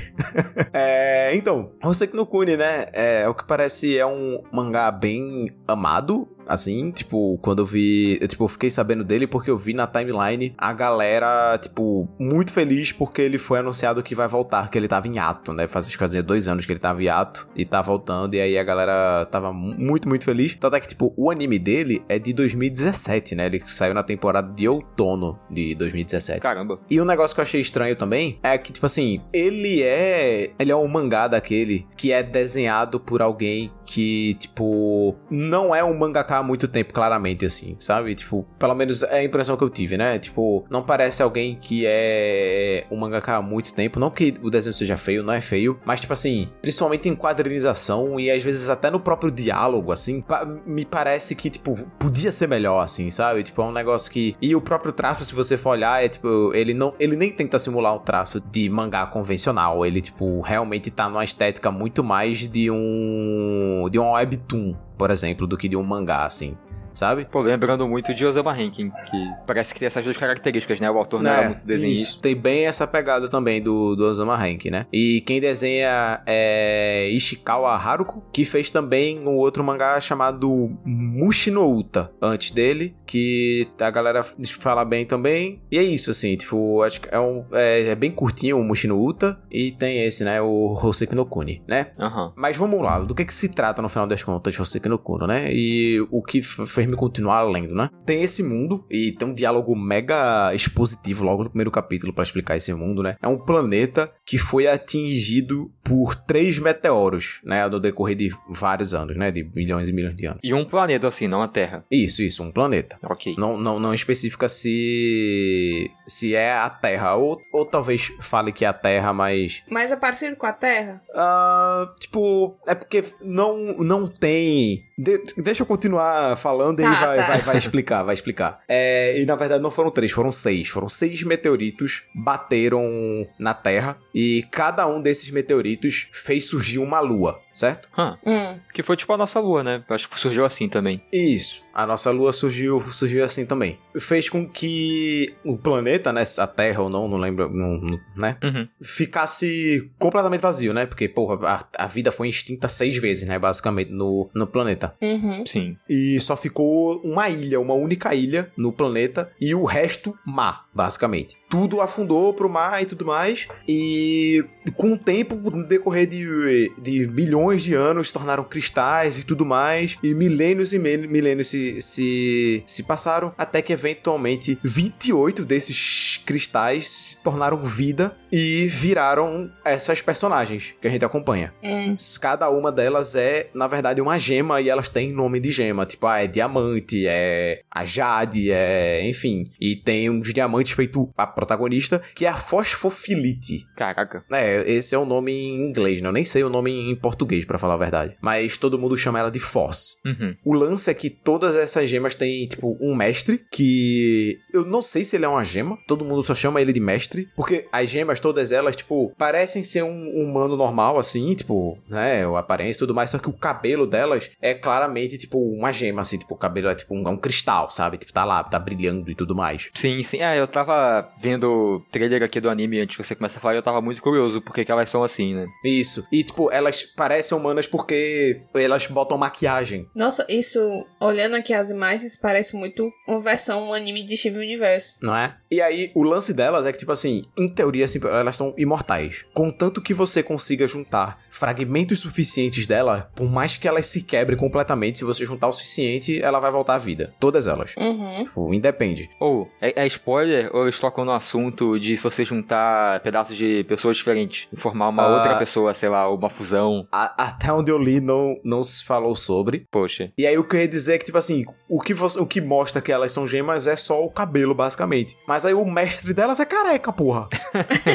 é, então, Hoseki no Kuni, né, é, o que parece é um mangá bem amado assim, tipo, quando eu vi, eu, tipo, eu fiquei sabendo dele porque eu vi na timeline a galera, tipo, muito feliz porque ele foi anunciado que vai voltar, que ele tava em ato, né, faz que dois anos que ele tava em ato e tá voltando, e aí a galera tava muito, muito feliz, tanto é que, tipo, o anime dele é de 2017, né, ele saiu na temporada de outono de 2017. Caramba. E um negócio que eu achei estranho também é que, tipo assim, ele é, ele é um mangá daquele que é desenhado por alguém que, tipo, não é um mangaka há muito tempo, claramente, assim, sabe? Tipo, pelo menos é a impressão que eu tive, né? Tipo, não parece alguém que é um mangaka há muito tempo. Não que o desenho seja feio, não é feio, mas, tipo assim, principalmente em quadrinização e às vezes até no próprio diálogo, assim, me parece que, tipo, podia ser melhor, assim, sabe? Tipo, é um negócio que. E o próprio traço, se você for olhar, é tipo, ele não. Ele nem tenta simular um traço de mangá convencional. Ele, tipo, realmente tá numa estética muito mais de um de um webtoon, por exemplo, do que de um mangá, assim sabe? Pô, lembrando muito de Osama Rankin, que parece que tem essas duas características, né? O autor não era muito desenhista. Isso, tem bem essa pegada também do, do Osama Rankin, né? E quem desenha é Ishikawa Haruko, que fez também um outro mangá chamado Mushino Uta, antes dele, que a galera fala bem também. E é isso, assim, tipo, acho que é, um, é, é bem curtinho o Mushino Uta, e tem esse, né, o Hoseki no Kuni, né? Aham. Mas vamos lá, do que que se trata no final das contas de Hoseki no Kuno, né? E o que f- fez me continuar lendo, né? Tem esse mundo e tem um diálogo mega expositivo logo no primeiro capítulo pra explicar esse mundo, né? É um planeta que foi atingido por três meteoros, né? No decorrer de vários anos, né? De milhões e milhões de anos. E um planeta, assim, não a Terra. Isso, isso, um planeta. Ok. Não, não, não especifica se se é a Terra ou, ou talvez fale que é a Terra, mas Mas é parecido com a Terra? Ah, tipo, é porque não, não tem. De- deixa eu continuar falando e Tá, vai, tá. vai, vai explicar, vai explicar. É, e na verdade não foram três, foram seis. Foram seis meteoritos bateram na Terra e cada um desses meteoritos fez surgir uma lua, certo? Hum. Que foi tipo a nossa lua, né? Eu Acho que surgiu assim também. Isso. A nossa lua surgiu, surgiu assim também. Fez com que o planeta, né, a Terra ou não, não lembro, não- não- né? Uhum. ficasse completamente vazio, né? Porque, porra, a, a vida foi extinta seis vezes, né? Basicamente, no, no planeta. Uhum. Sim. E só ficou uma ilha, uma única ilha no planeta e o resto mar, basicamente. Tudo afundou pro mar e tudo mais. E com o tempo, no decorrer de, de milhões de anos, se tornaram cristais e tudo mais. E milênios e mil- milênios se, se, se passaram. Até que eventualmente 28 desses cristais se tornaram vida e viraram essas personagens que a gente acompanha. Hum. Cada uma delas é, na verdade, uma gema e elas têm nome de gema. Tipo, ah, é diamante, é a Jade, é. Enfim. E tem uns diamantes feito a protagonista, que é a Fosfofilite. Caraca. É, esse é o nome em inglês, né? Eu nem sei o nome em português, pra falar a verdade. Mas todo mundo chama ela de Foz. Uhum. O lance é que todas essas gemas têm, tipo, um mestre que. Eu não sei se ele é uma gema. Todo mundo só chama ele de mestre. Porque as gemas, todas elas, tipo, parecem ser um humano normal, assim, tipo, né? O aparência e tudo mais. Só que o cabelo delas é claramente, tipo, uma gema, assim. Tipo, o cabelo é tipo um, é um cristal, sabe? Tipo, tá lá, tá brilhando e tudo mais. Sim, sim. É, eu tava vendo o trailer aqui do anime antes que você começar a falar e eu tava muito curioso porque que elas são assim, né? Isso. E, tipo, elas parecem humanas porque elas botam maquiagem. Nossa, isso, olhando aqui as imagens, parece muito uma versão, um anime de Steven Universe. não é? E aí, o lance delas é que, tipo assim, em teoria, assim, elas são imortais. Contanto que você consiga juntar fragmentos suficientes dela, por mais que elas se quebrem completamente, se você juntar o suficiente, ela vai voltar à vida. Todas elas. Uhum. Tipo, independe. Ou, é, é spoiler ou eles tocam no assunto de se você juntar pedaços de pessoas diferentes e formar uma Ah. outra pessoa, sei lá, uma fusão? A- até onde eu li, não, não se falou sobre. Poxa. E aí, o que eu ia dizer é que, tipo assim, o que, você, o que mostra que elas são gemas é só o cabelo, basicamente. Mas aí o mestre delas é careca, porra.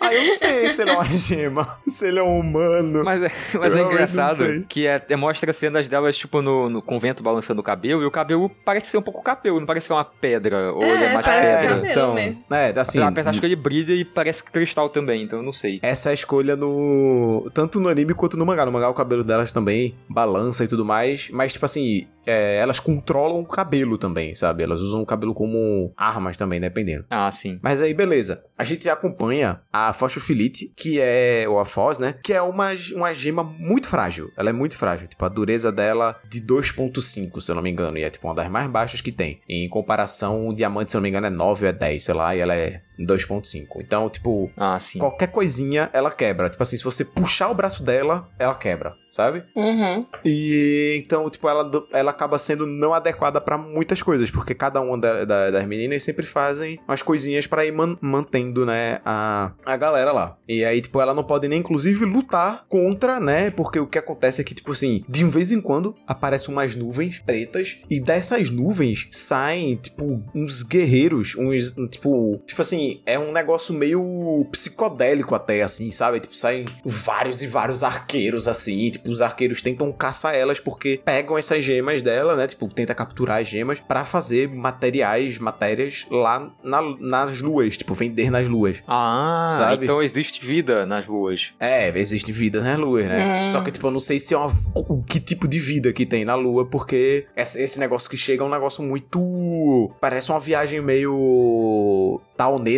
aí eu não sei se ele é uma gema, se ele é um humano. Mas, é- mas é Eu engraçado que é, é- mostra cenas delas, tipo, no, no convento balançando o cabelo, e o cabelo parece ser um pouco cabelo, não parece que é uma pedra, ou ele é É, mais parece pedra. cabelo então, mesmo. É, assim, Apesar de que ele brilha e parece cristal também, então eu não sei. essa é a escolha no. Tanto no anime quanto no mangá. No mangá, o cabelo delas também balança e tudo mais. Mas, tipo assim, é, elas controlam o cabelo também, sabe? Elas usam o cabelo como armas também, dependendo. Ah, sim. Mas aí, beleza. A gente acompanha a Fosfofilite, que é. Ou a Foz, né? Que é uma, uma gema muito frágil. Ela é muito frágil. Tipo, a dureza dela de 2,5, se eu não me engano. E é tipo uma das mais baixas que tem. Em comparação, o diamante, se eu não me engano, é 9 ou é 10, sei lá. E ela é 2,5. Então, tipo. Ah, sim. Qualquer coisinha ela quebra. Tipo assim, se você puxar o braço dela, ela quebra, sabe? Uhum. E então, tipo, ela, ela acaba sendo não adequada pra muitas coisas, porque cada uma da- da- das meninas sempre fazem umas coisinhas pra ir man- mantendo, né, a, a galera lá. E aí, tipo, ela não pode nem, inclusive, lutar contra, né, porque o que acontece é que, tipo assim, de vez em quando aparecem umas nuvens pretas, e dessas nuvens saem, tipo, uns guerreiros, uns, tipo, tipo assim, assim, é um negócio meio psicodélico até, assim, sabe? Tipo, saem vários e vários arqueiros, assim. Tipo, os arqueiros tentam caçar elas porque pegam essas gemas dela, né? Tipo, tenta capturar as gemas para fazer materiais, matérias lá na, nas luas. Tipo, vender nas luas. Ah, Sabe? então existe vida nas luas. É, existe vida nas luas, né? Hum. Só que, tipo, eu não sei se é uma. o que tipo de vida que tem na lua, porque esse, esse negócio que chega é um negócio muito. Parece uma viagem meio.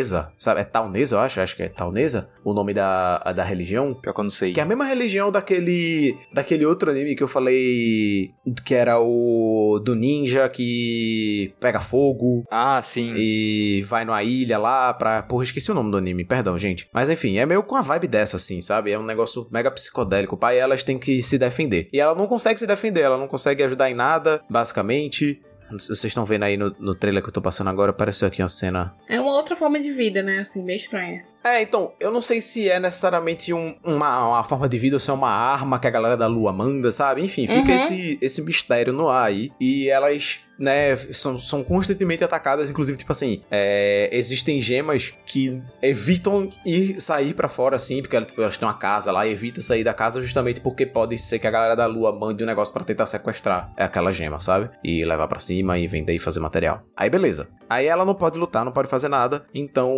Taunesa, sabe? É taunesa, eu acho? Acho que é taunesa o nome da, da religião. Pior que eu não sei. Que é a mesma religião daquele. daquele outro anime que eu falei. que era o. do ninja que pega fogo. Ah, sim. E vai numa ilha lá pra. Porra, esqueci o nome do anime, perdão, gente. Mas enfim, é meio com a vibe dessa, assim, sabe? É um negócio mega psicodélico. O pai elas têm que se defender. E ela não consegue se defender, ela não consegue ajudar em nada, basicamente. Vocês estão vendo aí no, no trailer que eu tô passando agora, apareceu aqui uma cena. É uma outra forma de vida, né? Assim, meio estranha. É, então, eu não sei se é necessariamente um- uma, uma forma de vida ou se é uma arma que a galera da lua manda, sabe? Enfim, fica Uhum. esse, esse mistério no ar aí. E elas, né, são, são constantemente atacadas. Inclusive, tipo assim, é, existem gemas que evitam ir sair pra fora, assim, porque elas, tipo, elas têm uma casa lá e evita sair da casa justamente porque pode ser que a galera da lua mande um negócio pra tentar sequestrar aquela gema, sabe? E levar pra cima e vender e fazer material. Aí, beleza. Aí ela não pode lutar, não pode fazer nada. Então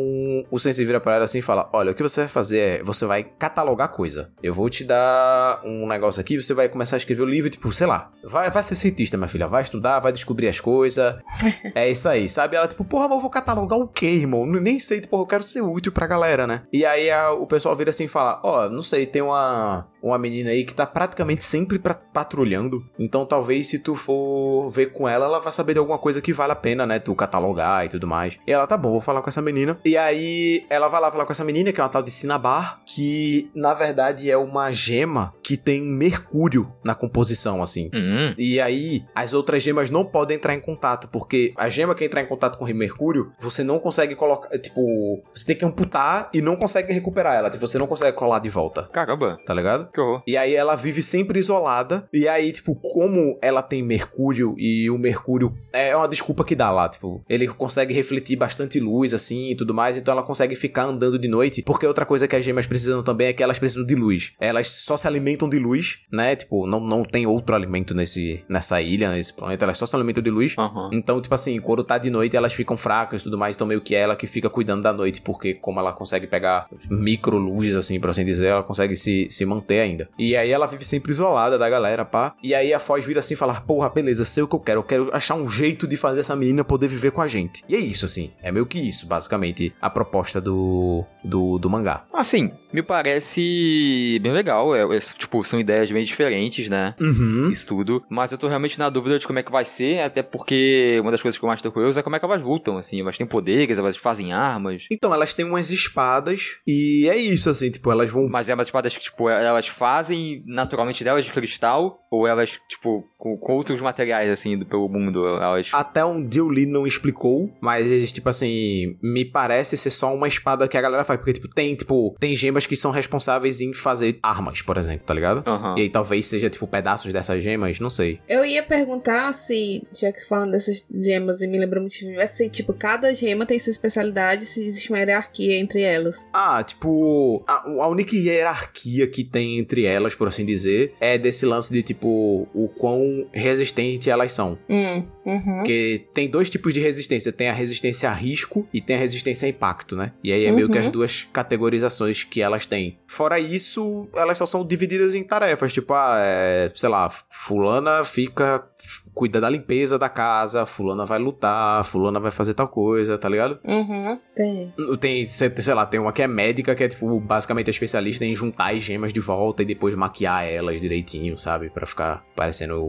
o Sensei vira pra ela assim e fala: Olha, o que você vai fazer é você vai catalogar coisa. Eu vou te dar um negócio aqui, você vai começar a escrever o livro, tipo, sei lá, vai, vai ser cientista, minha filha, vai estudar, vai descobrir as coisas. é isso aí, sabe? Ela, tipo, porra, mas eu vou catalogar o quê, irmão? Nem sei, tipo, eu quero ser útil pra galera, né? E aí a- o pessoal vira assim e fala: Ó, não sei, tem uma, uma menina aí que tá praticamente sempre pra- patrulhando. Então talvez se tu for ver com ela, ela vai saber de alguma coisa que vale a pena, né? Tu catalogar e tudo mais. E ela, tá bom, vou falar com essa menina. E aí ela vai lá falar com essa menina, que é uma tal de Cinnabar, que na verdade é uma gema que tem mercúrio na composição, assim. Hum, E aí, as outras gemas não podem entrar em contato, porque a gema que entrar em contato com o Mercúrio, você não consegue colocar. Tipo, você tem que amputar e não consegue recuperar ela. Tipo, você não consegue colar de volta, caramba. tá ligado? Que horror. E aí ela vive sempre isolada. E aí, tipo, como ela tem Mercúrio e o Mercúrio é uma desculpa que dá lá, tipo, ele consegue refletir bastante luz assim e tudo mais, então ela consegue ficar andando de noite. Porque outra coisa que as gemas precisam também é que elas precisam de luz. Elas só se alimentam de luz, né? Tipo, não, não tem outro alimento nesse, nessa ilha, nesse planeta, elas só se alimentam de luz. Aham. Então, tipo assim, quando tá de noite, elas ficam fracas e tudo mais, então meio que ela que fica cuidando da noite, porque como ela consegue pegar micro luz, assim, por assim dizer, ela consegue se, se manter ainda. E aí ela vive sempre isolada da galera, pá. E aí a Foz vira assim e fala, porra, beleza, sei o que eu quero, eu quero achar um jeito de fazer essa menina poder viver com a gente. E é isso, assim, é meio que isso, basicamente, a proposta do, do, do mangá. Assim, me parece bem legal. É, é, tipo, são ideias bem diferentes, né? Uhum. Isso tudo. Mas eu tô realmente na dúvida de como é que vai ser, até porque uma das coisas que eu mais tô curioso é como é que elas lutam, assim. Elas têm poderes, elas fazem armas. Então, elas têm umas espadas e é isso, assim, tipo, elas vão Mas é umas espadas que, tipo, elas fazem naturalmente delas de cristal, ou elas, tipo, com, com outros materiais, assim, do, pelo mundo, elas... Até onde o Lee não explicou, mas, tipo assim, me parece ser só uma espada que a galera faz. Porque, tipo, tem, tipo, tem gemas que são responsáveis em fazer armas, por exemplo, tá ligado? Aham. E aí talvez seja, tipo, pedaços dessas gemas, não sei. Eu ia perguntar se, já que falando dessas gemas e me lembrou muito se, tipo, cada gema tem sua especialidade, se existe uma hierarquia entre elas. Ah, tipo, a, a única hierarquia que tem entre elas, por assim dizer, é desse lance de, tipo, o quão resistente elas são. Hum, uhum. Porque tem dois tipos de resistência. Tem a resistência a risco e tem a resistência a impacto, né? E aí é meio que Uhum. as duas categorizações que elas têm. Fora isso, elas só são divididas em tarefas. Tipo, ah, é, sei lá, fulana fica... Cuida da limpeza da casa, fulana vai lutar, fulana vai fazer tal coisa, tá ligado? Uhum. Tem. Tem, sei lá, tem uma que é médica, que é, tipo, basicamente é especialista em juntar as gemas de volta e depois maquiar elas direitinho, sabe? Pra ficar parecendo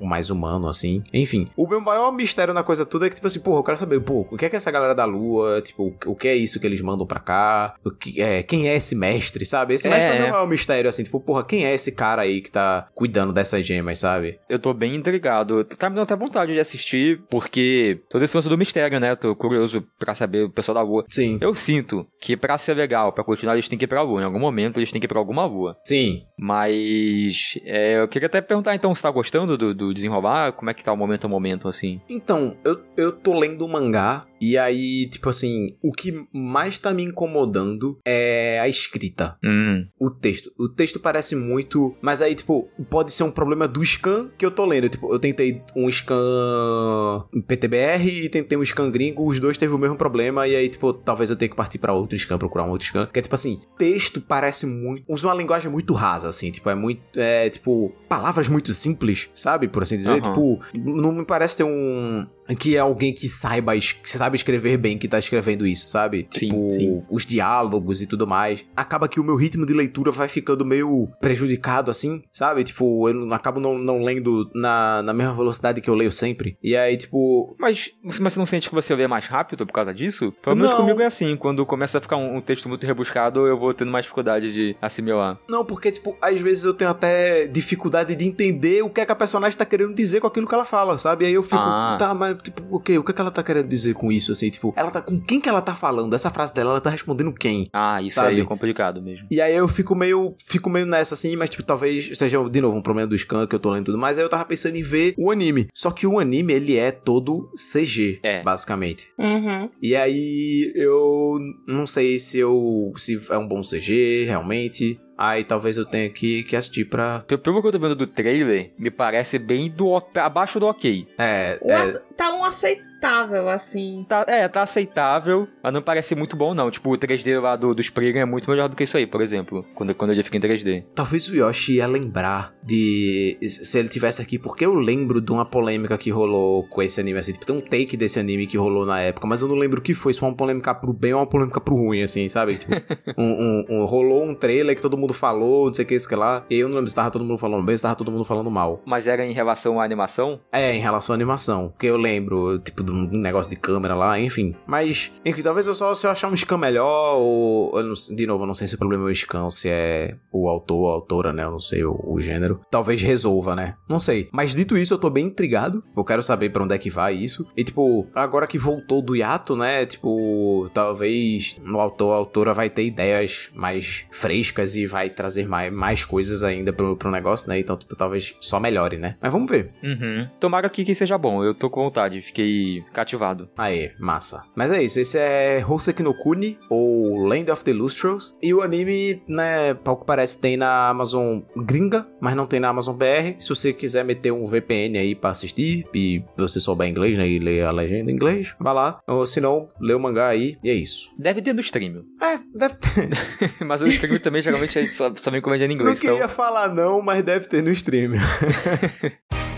o, mais humano, assim. Enfim, o meu maior mistério na coisa toda é que, tipo assim, porra, eu quero saber, pô, o que é que essa galera da lua, tipo, o que é isso que eles mandam pra cá? O que é, quem é esse mestre, sabe? Esse É. mestre é o meu maior mistério, assim, tipo, porra, quem é esse cara aí que tá cuidando dessas gemas, sabe? Eu tô bem intrigado empolgado. Tá me dando até vontade de assistir, porque todo esse lance do mistério, né? Tô curioso pra saber o pessoal da lua. Sim. Eu sinto que pra ser legal, pra continuar, eles têm que ir pra lua. Em algum momento eles têm que ir pra alguma lua. Sim. Mas é, eu queria até perguntar então se tá gostando do, do desenrolar, como é que tá o momento a momento, assim. Então, eu, eu tô lendo o mangá e aí, tipo assim, o que mais tá me incomodando é a escrita. Hum. O texto. O texto parece muito. Mas aí, tipo, pode ser um problema do scan que eu tô lendo. Tipo, eu tentei um scan PTBR e tentei um scan gringo, os dois teve o mesmo problema. E aí, tipo, talvez eu tenha que partir pra outro scan, procurar um outro scan. Que é tipo assim, texto parece muito. Usa uma linguagem muito rasa, assim. Tipo, é muito. É, tipo, palavras muito simples, sabe? Por assim dizer. Aham. Tipo, não me parece ter um. Que é alguém que saiba, que sabe escrever bem que tá escrevendo isso, sabe? Sim, tipo, sim. os diálogos e tudo mais. Acaba que o meu ritmo de leitura vai ficando meio prejudicado, assim, sabe? Tipo, eu não- acabo não, não lendo na, na mesma velocidade que eu leio sempre. E aí, tipo. Mas, mas você não sente que você lê mais rápido por causa disso? Pelo menos Não. comigo é assim, quando começa a ficar um, um texto muito rebuscado, eu vou tendo mais dificuldade de assimilar. Não, porque, tipo, às vezes eu tenho até dificuldade de entender o que é que a personagem tá querendo dizer com aquilo que ela fala, sabe? Aí eu fico, Ah. tá, mas, tipo, ok, o que é que ela tá querendo dizer com isso, assim? Tipo, ela tá. Com quem que ela tá falando? Essa frase dela, ela tá respondendo quem? Ah, isso Sabe? aí é complicado mesmo. E aí eu fico meio, fico meio nessa assim, mas tipo, talvez seja de novo um problema do scan que eu tô lendo tudo mais. Aí eu tava pensando em ver o anime. Só que o anime, ele é todo CG, É. basicamente. Uhum. E aí eu não sei se eu se é um bom CG realmente. Aí talvez eu tenha que, que assistir pra. Pelo pelo que eu tô vendo do trailer, me parece bem do abaixo do ok. É, é, Tá um aceitável, assim. Tá, é, tá aceitável, mas não parece muito bom, não. Tipo, o 3D lá do, do Spriggan é muito melhor do que isso aí, por exemplo. Quando, quando ele fica em 3D. Talvez o Yoshi ia lembrar de. Se ele tivesse aqui, porque eu lembro de uma polêmica que rolou com esse anime, assim. Tipo, tem um take desse anime que rolou na época, mas eu não lembro o que foi. Se foi uma polêmica pro bem ou uma polêmica pro ruim, assim, sabe? Tipo, um, um- um- rolou um trailer que todo mundo falou, não sei o que, isso que lá. E eu não lembro se tava todo mundo falando bem, se tava todo mundo falando mal. Mas era em relação à animação? É, em relação à animação. Porque eu lembro, tipo, de um negócio de câmera lá, enfim. Mas, enfim, talvez eu só se eu achar um scan melhor, ou. eu não de novo, eu não sei se o problema é o scan, se é o autor ou a autora, né? Eu não sei o, o gênero. Talvez resolva, né? Não sei. Mas dito isso, eu tô bem intrigado. Eu quero saber pra onde é que vai isso. E, tipo, agora que voltou do hiato, né? Tipo, talvez o autor ou autora vai ter ideias mais frescas e vai trazer mais, mais coisas ainda pro, pro negócio, né? Então, tipo, talvez só melhore, né? Mas vamos ver. Uhum. Tomara que, que seja bom, eu tô com vontade, fiquei cativado. Aê, massa. Mas é isso, esse é Hoseki no Kuni, ou Land of the Lustros. E o anime, né, ao que parece, tem na Amazon gringa, mas não tem na Amazon BR. Se você quiser meter um VPN aí pra assistir, e você souber inglês, né, e ler a legenda em inglês, vá lá. Ou se não, lê o mangá aí, e é isso. Deve ter no stream. É, deve ter. Mas o stream também geralmente só, só vem comédia em Não inglês, queria então. falar não, mas deve ter no stream.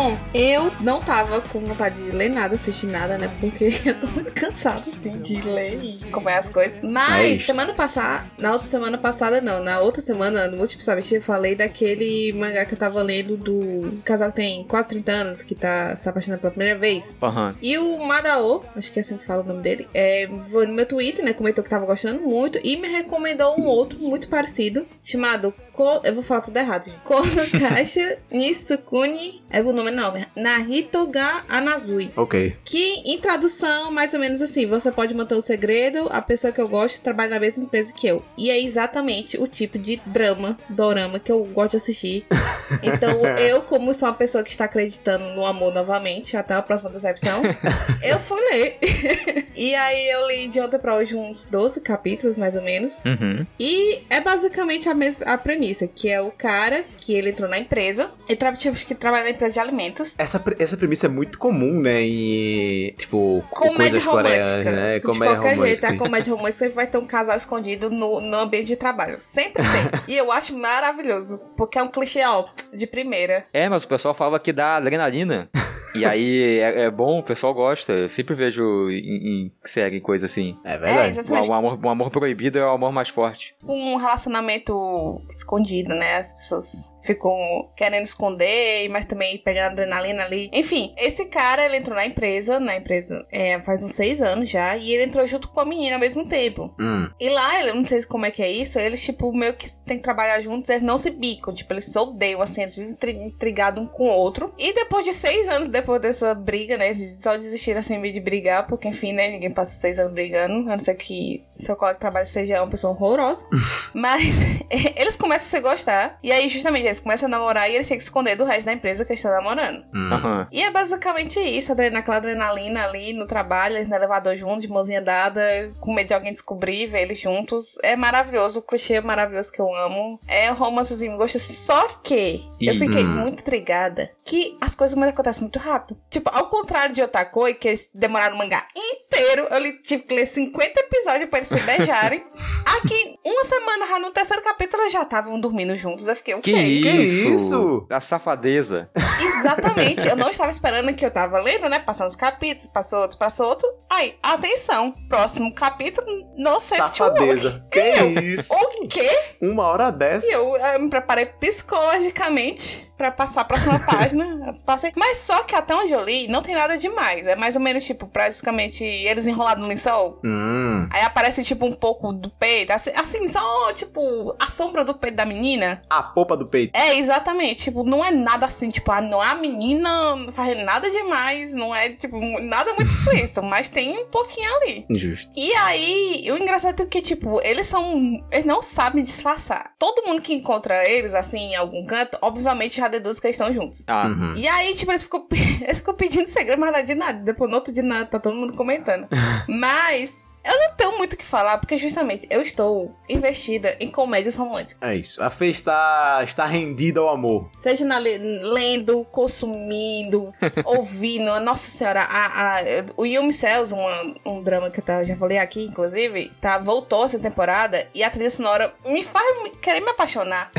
Bom, eu não tava com vontade de ler nada, assistir nada, né? Porque eu tô muito cansada, assim, de ler e acompanhar as coisas. É Mas, isso. semana passada, na outra semana passada, não, na outra semana, no último Sabichi, eu falei daquele mangá que eu tava lendo do casal que tem quase 30 anos, que tá se apaixonando pela primeira vez. Aham. E o Madao, acho que é assim que fala o nome dele, é, foi no meu Twitter, né? Comentou que tava gostando muito e me recomendou um outro muito parecido, chamado. Ko, eu vou falar tudo errado, gente. Konokashi Nisukuni. É o nome não, Narito ga Anazui. ok. Que em tradução, mais ou menos assim, você pode manter o segredo, a pessoa que eu gosto trabalha na mesma empresa que eu. E é exatamente o tipo de drama, dorama que eu gosto de assistir. Então, eu, como sou uma pessoa que está acreditando no amor novamente, até a próxima decepção, eu fui ler. e aí eu li de ontem pra hoje uns 12 capítulos, mais ou menos. Uhum. E é basicamente a mesma a premissa, que é o cara que ele entrou na empresa, ele tra tipo, que trabalha na empresa de alimentos. Essa, essa premissa é muito comum, né? Em. Tipo, Comédia romântica. né? de Comédia qualquer jeito, romântica. a comédia romântica sempre vai ter um casal escondido no, no ambiente de trabalho. Sempre tem. e eu acho maravilhoso. Porque é um clichê, ó, de primeira. É, mas o pessoal falava que dá adrenalina. E aí é, é bom, o pessoal gosta. Eu sempre vejo em, em série coisa assim. É É, verdade. O, exatamente. o amor, o amor proibido é o amor mais forte. um relacionamento escondido, né? As pessoas ficam querendo esconder, mas também pegando adrenalina ali. Enfim, esse cara, ele entrou na empresa, na empresa é, faz uns seis anos já, e ele entrou junto com a menina ao mesmo tempo. Hum. E lá, eu não sei como é que é isso, eles, tipo, meio que tem que trabalhar juntos, eles não se bicam, tipo, eles se odeiam, assim, eles vivem intri- intrigados um com o outro. E depois de seis anos, depois dessa briga, né, eles só desistiram, assim, meio de brigar, porque, enfim, né, ninguém passa seis anos brigando, a não ser que seu colega de trabalho seja uma pessoa horrorosa. Mas eles começam a se gostar, e aí, justamente, eles começam a namorar e eles têm que se esconder do resto da empresa que estão namorando. Hum. Aham. E é basicamente isso, adren- aquela adrenalina ali no trabalho, eles no elevador juntos, de mãozinha dada, com medo de alguém descobrir, ver eles juntos. É maravilhoso, o clichê é maravilhoso que eu amo. É um romancezinho gosto. Só que eu Ih. fiquei Hum. muito intrigada que as coisas acontecem muito rápido. Tipo, ao contrário de Otakoi, que eles demoraram o mangá inteiro, eu li- tive que ler 50 episódios pra eles se beijarem. Aqui, uma semana já no terceiro capítulo, eles já estavam dormindo juntos. Eu fiquei, o Que quê? isso? isso? A safadeza. Exatamente. Eu não estava esperando que eu tava lendo, né? Passando os capítulos, passou outro, passou outro. Aí, atenção. Próximo capítulo, no safety. Safadeza. Que isso? O quê? Uma hora dessa? E eu, eh, me preparei psicologicamente pra passar a próxima página. Passei. Mas só que até onde eu li, não tem nada demais. É mais ou menos, tipo, praticamente eles enrolados no lençol. Hum. Aí aparece, tipo, um pouco do peito. Assim, assim, só, tipo, a sombra do peito da menina. A popa do peito. É, exatamente. Tipo, não é nada assim, tipo, ah, não é a menina fazendo nada demais, não é, tipo, nada muito explícito, mas tem um pouquinho ali. Injusto. E aí, o engraçado é que, tipo, eles são. Eles não sabem disfarçar. Todo mundo que encontra eles, assim, em algum canto, obviamente já deduz que eles estão juntos. Ah, Uhum. E aí, tipo, eles ficam, eles ficam pedindo segredo, mas nada de nada. Depois, no outro dia, nada, tá todo mundo comentando. mas. Eu não tenho muito o que falar, porque justamente eu estou investida em comédias românticas. É isso. A Fê está, está rendida ao amor. Seja na le- lendo, consumindo, ouvindo. Nossa senhora, a, a- o Yumi Cells, uma- um drama que eu tá- já falei aqui, inclusive, tá, voltou essa temporada e a trilha sonora me faz me- querer me apaixonar.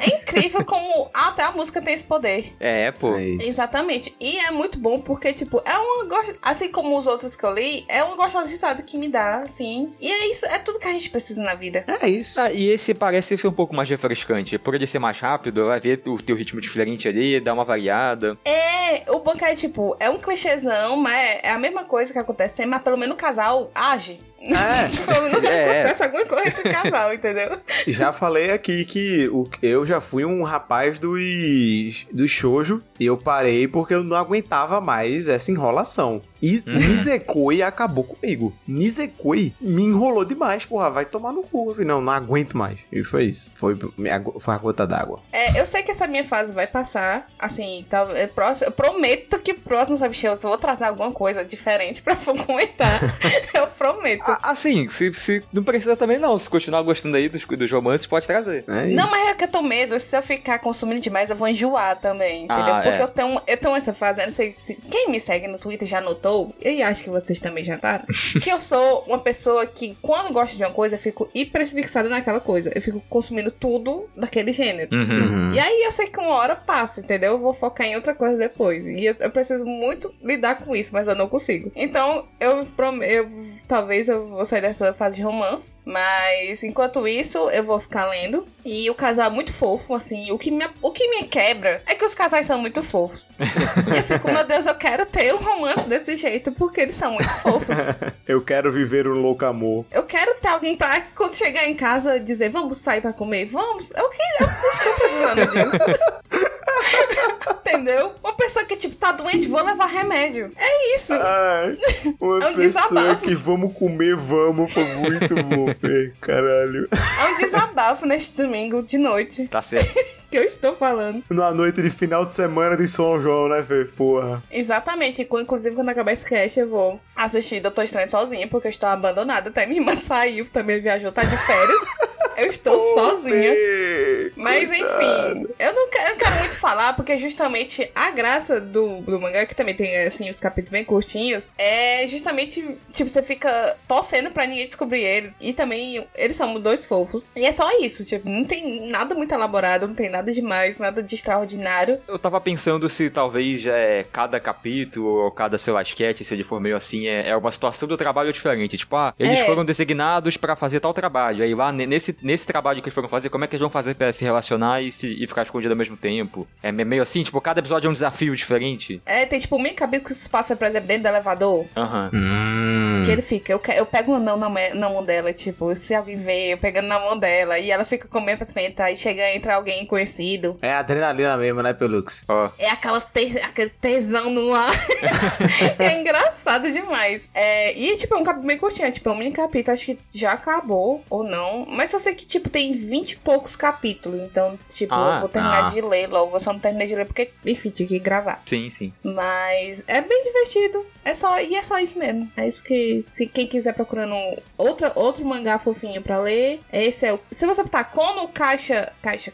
é incrível como até a música tem esse poder. é, pô. É isso. Exatamente. E é muito bom porque, tipo, é uma. Assim como os outros que eu li, é uma gostosizada que me dá, assim. E é isso, é tudo que a gente precisa na vida. É isso. Ah, e esse parece ser um pouco mais refrescante. Por ele ser mais rápido, vai ver o teu ritmo diferente ali, dá uma variada. É, o bom é, tipo, é um clichêzão, mas é a mesma coisa que acontece mas pelo menos o casal age. É. pelo menos É. acontece alguma coisa entre o casal, entendeu? Já falei aqui que o, eu já fui um rapaz dos, dos shoujo e eu parei porque eu não aguentava mais essa enrolação. E Nisekoi acabou comigo. Nisekoi me enrolou demais, porra. Vai tomar no cu. Eu falei, não, não aguento mais. E foi isso. Foi, minha foi a gota d'água. É, eu sei que essa minha fase vai passar, assim, tá, é próximo, eu prometo que próximo, sabe, eu vou trazer alguma coisa diferente pra comentar. eu prometo. Ah, assim, se, se não precisa também não. Se continuar gostando aí dos, dos romances, pode trazer. É. Não, mas é que eu tô medo. Se eu ficar consumindo demais, eu vou enjoar também, entendeu? Ah, Porque é. eu, tenho, eu tenho essa fase, eu não sei se. Quem me segue no Twitter já notou, e acho que vocês também já notaram, que eu sou uma pessoa que, quando gosto de uma coisa, eu fico hiper fixada naquela coisa. Eu fico consumindo tudo daquele gênero. Uhum. Uhum. E aí eu sei que uma hora passa, entendeu? Eu vou focar em outra coisa depois. E eu, eu preciso muito lidar com isso, mas eu não consigo. Então, eu, prom- eu talvez eu vou sair dessa fase de romance. Mas enquanto isso, eu vou ficar lendo. E o casal é muito fofo, assim. O que me, o que me quebra é que os casais são muito fofos. e eu fico, meu Deus, eu quero ter um romance desse jeito, porque eles são muito fofos. Eu quero viver um louco amor. Eu quero ter alguém pra, quando chegar em casa, dizer, vamos sair pra comer? Vamos? Eu, que, eu estou precisando disso. Entendeu? Uma pessoa que, tipo, tá doente, vou levar remédio. É isso. Ai, uma É um pessoa desabafo. que vamos comer, vamos. Foi muito bom, Fê. Caralho. É um desabafo neste domingo de noite Tá certo. que eu estou falando. Na noite de final de semana de São João, né, Fê? Porra. Exatamente. E, Inclusive, quando acabar esse cast, eu vou assistir Doutor Estranho sozinha, porque eu estou abandonada. Até minha irmã saiu, também viajou, tá de férias. Eu estou sozinha. Mas coitada. enfim, eu não quero, eu não quero muito falar porque justamente a graça do, do mangá, que também tem, assim, os capítulos bem curtinhos, é justamente, tipo, você fica torcendo pra ninguém descobrir eles. E também, eles são dois fofos. E é só isso, tipo, não tem nada muito elaborado, não tem nada demais, nada de extraordinário. Eu tava pensando se talvez é, cada capítulo ou cada, sei lá, sketch, se ele for meio assim, é, é uma situação do trabalho diferente. Tipo, ah, eles É. foram designados pra fazer tal trabalho. Aí lá, ne- nesse, nesse trabalho que eles foram fazer, como é que eles vão fazer pra se relacionar e, se, e ficar escondido ao mesmo tempo? É me- meio assim, tipo, cada episódio é um desafio diferente. É, tem tipo um mini capítulo que se passa, por exemplo, dentro do elevador. Aham. Hum. Que ele fica, eu, eu pego um anão na, na mão dela, tipo, se alguém vê, eu pegando na mão dela, e ela fica comendo pra experimentar, e chega, entra alguém conhecido. É adrenalina mesmo, né, Pelux? Ó. É aquela te- aquele tesão no ar. é engraçado demais. É, e, tipo, é um capítulo bem curtinho. é, Tipo, é um mini capítulo. Acho que já acabou ou não. Mas só que, tipo, tem 20 e poucos capítulos. Então, tipo, Ah, eu vou terminar ah. de ler logo. Eu só não terminei de ler porque, enfim, tinha que gravar. Sim, sim. Mas é bem divertido. É só, e é só isso mesmo. É isso que, se quem quiser procurando outra, outro mangá fofinho pra ler, esse é o. Se você botar Kono Caixa, Caixa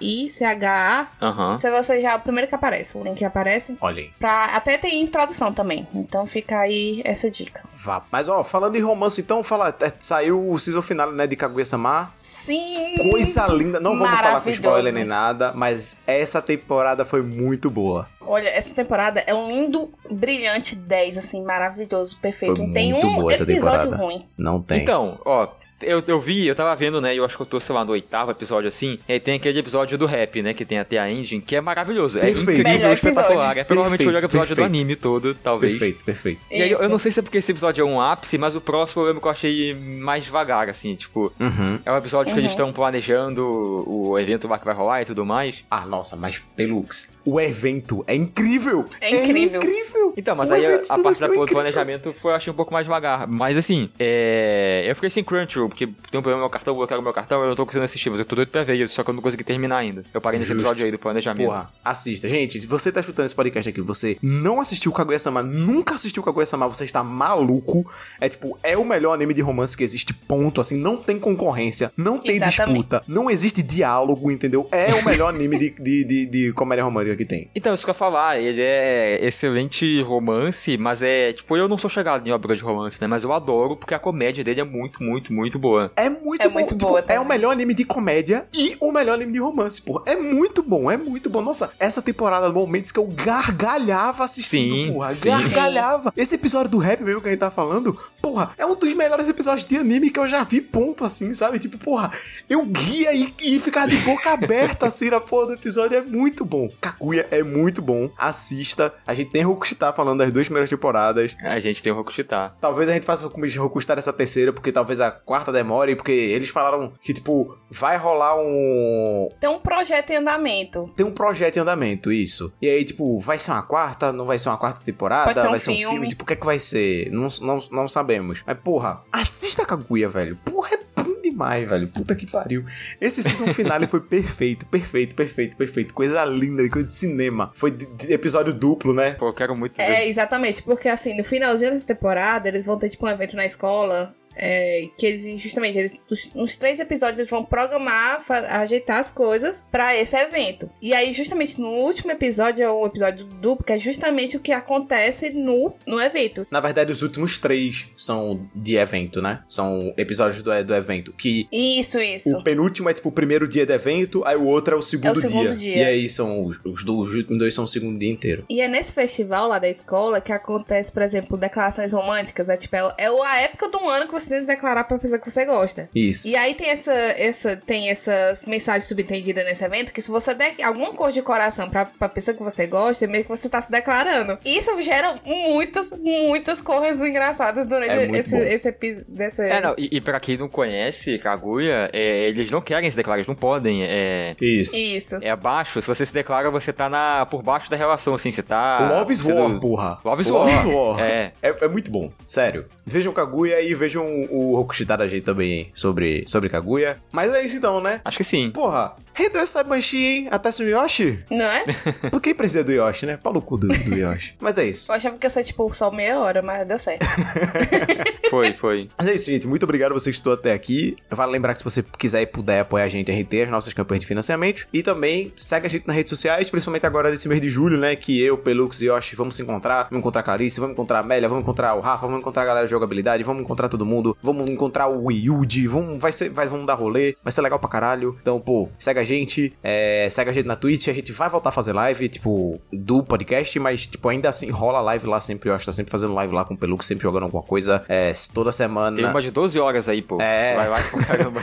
K-A-I-C-H-A, Aham. se você já é o primeiro que aparece, o link que aparece. Olha aí. Pra, até tem tradução também. Então fica aí essa dica. Vá. Mas, ó, falando em romance, então, fala, é, saiu o season final, né, de Kaguya-sama. Sim! Coisa linda. Não vamos falar com spoiler nem nada, mas essa temporada foi muito boa. Olha, essa temporada é um lindo, brilhante 10, assim, maravilhoso, perfeito. Foi Não tem um episódio temporada. ruim. Não tem. Então, ó, eu, eu vi, eu tava vendo, né? Eu acho que eu tô, sei lá, no oitavo episódio assim. E tem aquele episódio do rap, né? Que tem até a engine, que é maravilhoso. É Perfeito. incrível, Melhor espetacular. episódio. É provavelmente o melhor Perfeito, episódio do perfeito. anime todo, talvez. perfeito, perfeito. E aí, eu, eu não sei se é porque esse episódio é um ápice, mas o próximo eu lembro que eu achei mais devagar, assim, tipo. Uhum. É um episódio que Uhum. eles estão planejando o evento lá que vai rolar e tudo mais. Ah, nossa, mas Pelux, o evento é incrível! É incrível. incrível! Então, mas O aí a, a parte da do planejamento foi, eu achei um pouco mais devagar. Mas assim, é... eu fiquei sem Crunchyroll, porque tem um problema no meu cartão, bloquearam meu cartão, eu não tô conseguindo assistir, mas eu tô doido pra ver, só que eu não consegui terminar ainda. Eu parei nesse episódio aí do planejamento. Porra, assista. Gente, se você tá escutando esse podcast aqui, você não assistiu Kaguya-sama, nunca assistiu Kaguya-sama, você está maluco. É tipo, é o melhor anime de romance que existe, ponto. Assim, não tem concorrência, não tem Exatamente. disputa, não existe diálogo, entendeu? É o melhor anime de, de, de, de comédia romântica que tem. Então, isso que eu ia falar, ele é excelente romance, mas é, tipo, eu não sou chegado em obra de romance, né, mas eu adoro, porque a comédia dele é muito, muito, muito boa. É muito É bom. muito tipo, boa é também. o melhor anime de comédia e o melhor anime de romance, porra. É muito bom, é muito bom. Nossa, essa temporada, momentos que eu gargalhava assistindo, Sim, porra. sim. Gargalhava. Esse episódio do rap mesmo que a gente tá falando, porra, é um dos melhores episódios de anime que eu já vi, ponto, assim, sabe? Tipo, porra, eu guia e, e ficar de boca aberta, assim, na porra do episódio. É muito bom. Kaguya é muito bom. Assista. A gente tem Rokustar falando das duas primeiras temporadas. A gente tem o Rokushita. Talvez a gente faça com Rokustar essa terceira, porque talvez a quarta demore, porque eles falaram que, tipo, vai rolar um. Tem um projeto em andamento. Tem um projeto em andamento, isso. E aí, tipo, vai ser uma quarta? Não vai ser uma quarta temporada? Pode ser um vai ser um filme. filme? Tipo, o que é que vai ser? Não, não, não sabemos. Mas, porra, assista a Kaguya, velho. Porra, é bom demais, velho. Puta que pariu. Esse season finale foi perfeito, perfeito, perfeito, perfeito. Coisa linda, coisa de cinema. Foi episódio duplo, né? Pô, eu quero muito ver. É, exatamente, porque assim, no finalzinho dessa temporada, eles vão ter tipo um evento na escola. É, que eles, justamente, eles, nos três episódios, eles vão programar, ajeitar as coisas pra esse evento. E aí, justamente, no último episódio, é o episódio duplo, que é justamente o que acontece no, no evento. Na verdade, os últimos três são de evento, né? São episódios do, do evento. Que Isso, isso. O penúltimo é tipo o primeiro dia do evento, aí o outro é o segundo, É o segundo dia. E aí são os, os, do- os últimos dois são o segundo dia inteiro. E é nesse festival lá da escola que acontece, por exemplo, declarações românticas. É tipo, é, é a época do ano que você que declarar pra pessoa que você gosta. Isso. E aí tem essa, essa, tem essas mensagens subentendidas nesse evento que se você der alguma cor de coração pra, pra pessoa que você gosta, é meio que você tá se declarando. E isso gera muitas, muitas coisas engraçadas durante É esse, esse episódio. É, não, e, e pra quem não conhece Kaguya, é, eles não querem se declarar, eles não podem. É, Isso. Isso. é abaixo, se você se declara, você tá na, por baixo da relação, assim, você tá. Love is War, porra. Love is Love War. is War. É. é. É muito bom. Sério. Vejam Kaguya e vejam o Rokushita da gente também sobre, sobre Kaguya. Mas é isso então, né? Acho que sim. Porra, rendeu essa Banshee, hein? Até o Yoshi? Não é? Por que precisa do Yoshi, né? Pau no cu do, do Yoshi. Mas é isso. Eu achava que ia ser, tipo, só meia hora, mas deu certo. Foi, foi. Mas é isso, gente. Muito obrigado a você que estou até aqui. Vale lembrar que se você quiser e puder apoiar a gente, a gente tem as nossas campanhas de financiamento. E também segue a gente nas redes sociais, principalmente agora nesse mês de julho, né? Que eu, Pelux e Yoshi vamos se encontrar. Vamos encontrar a Clarice, vamos encontrar a Amélia, vamos encontrar o Rafa, vamos encontrar a galera de jogabilidade, vamos encontrar todo mundo, vamos encontrar o Yuji, vamos, vai ser, vai, vamos dar rolê, vai ser legal pra caralho. Então, pô, segue a gente, é, segue a gente na Twitch, a gente vai voltar a fazer live, tipo, do podcast, mas, tipo, ainda assim rola live lá sempre, eu acho, tá sempre fazendo live lá com o Pelux, sempre jogando alguma coisa, é, toda semana. Tem uma de 12 horas aí, pô. É. Vai lá pra caramba.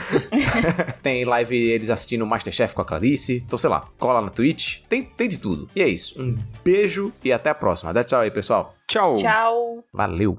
Tem live eles assistindo Masterchef com a Clarice. Então, sei lá, cola na Twitch. Tem, tem de tudo. E é isso. Um beijo e até a próxima. Dá tchau aí, pessoal. Tchau. Tchau. Valeu.